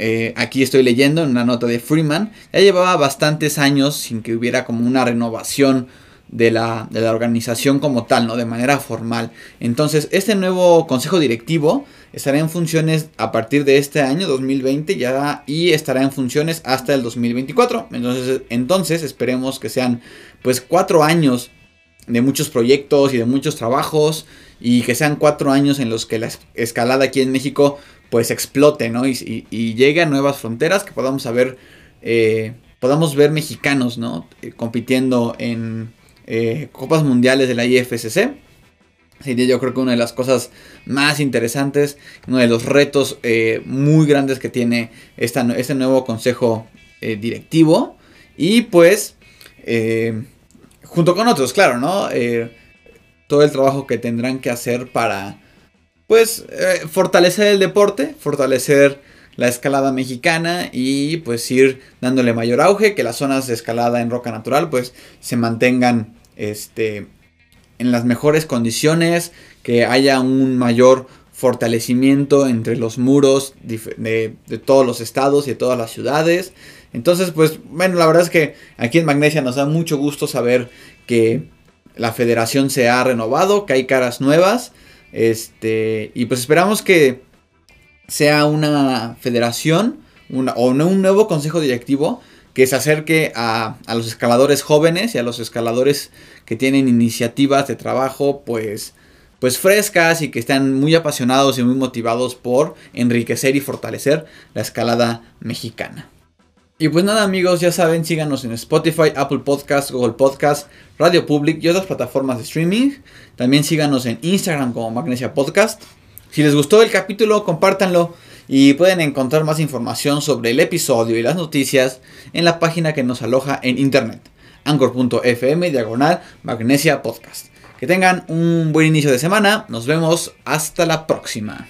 Speaker 1: eh, aquí estoy leyendo en una nota de Freeman, ya llevaba bastantes años sin que hubiera como una renovación de la, de la, organización como tal, ¿no? De manera formal. Entonces, este nuevo consejo directivo estará en funciones a partir de este año 2020 ya y estará en funciones hasta el 2024. Entonces, entonces esperemos que sean pues cuatro años de muchos proyectos y de muchos trabajos y que sean cuatro años en los que la escalada aquí en México pues explote, ¿no? Y, llegue a nuevas fronteras, que podamos saber, eh, podamos ver mexicanos, ¿no? Eh, compitiendo en eh, Copas Mundiales de la IFSC. Sería yo creo que una de las cosas más interesantes, uno de los retos muy grandes que tiene este nuevo consejo directivo. Y pues, junto con otros, claro, ¿no? todo el trabajo que tendrán que hacer para pues eh, fortalecer el deporte, fortalecer la escalada mexicana y pues ir dándole mayor auge, que las zonas de escalada en roca natural pues se mantengan este, en las mejores condiciones, que haya un mayor fortalecimiento entre los muros de, de, todos los estados y de todas las ciudades. Entonces, pues bueno, la verdad es que aquí en Magnesia nos da mucho gusto saber que la federación se ha renovado, que hay caras nuevas este, y pues esperamos que sea una federación o un nuevo consejo directivo que se acerque a, los escaladores jóvenes y a los escaladores que tienen iniciativas de trabajo pues, pues frescas y que están muy apasionados y muy motivados por enriquecer y fortalecer la escalada mexicana. Y pues nada amigos, ya saben, síganos en Spotify, Apple Podcast, Google Podcast, Radio Public y otras plataformas de streaming. También síganos en Instagram como Magnesia Podcast. Si les gustó el capítulo, compártanlo y pueden encontrar más información sobre el episodio y las noticias en la página que nos aloja en internet, anchor.fm diagonal Magnesia Podcast. Que tengan un buen inicio de semana, nos vemos hasta la próxima.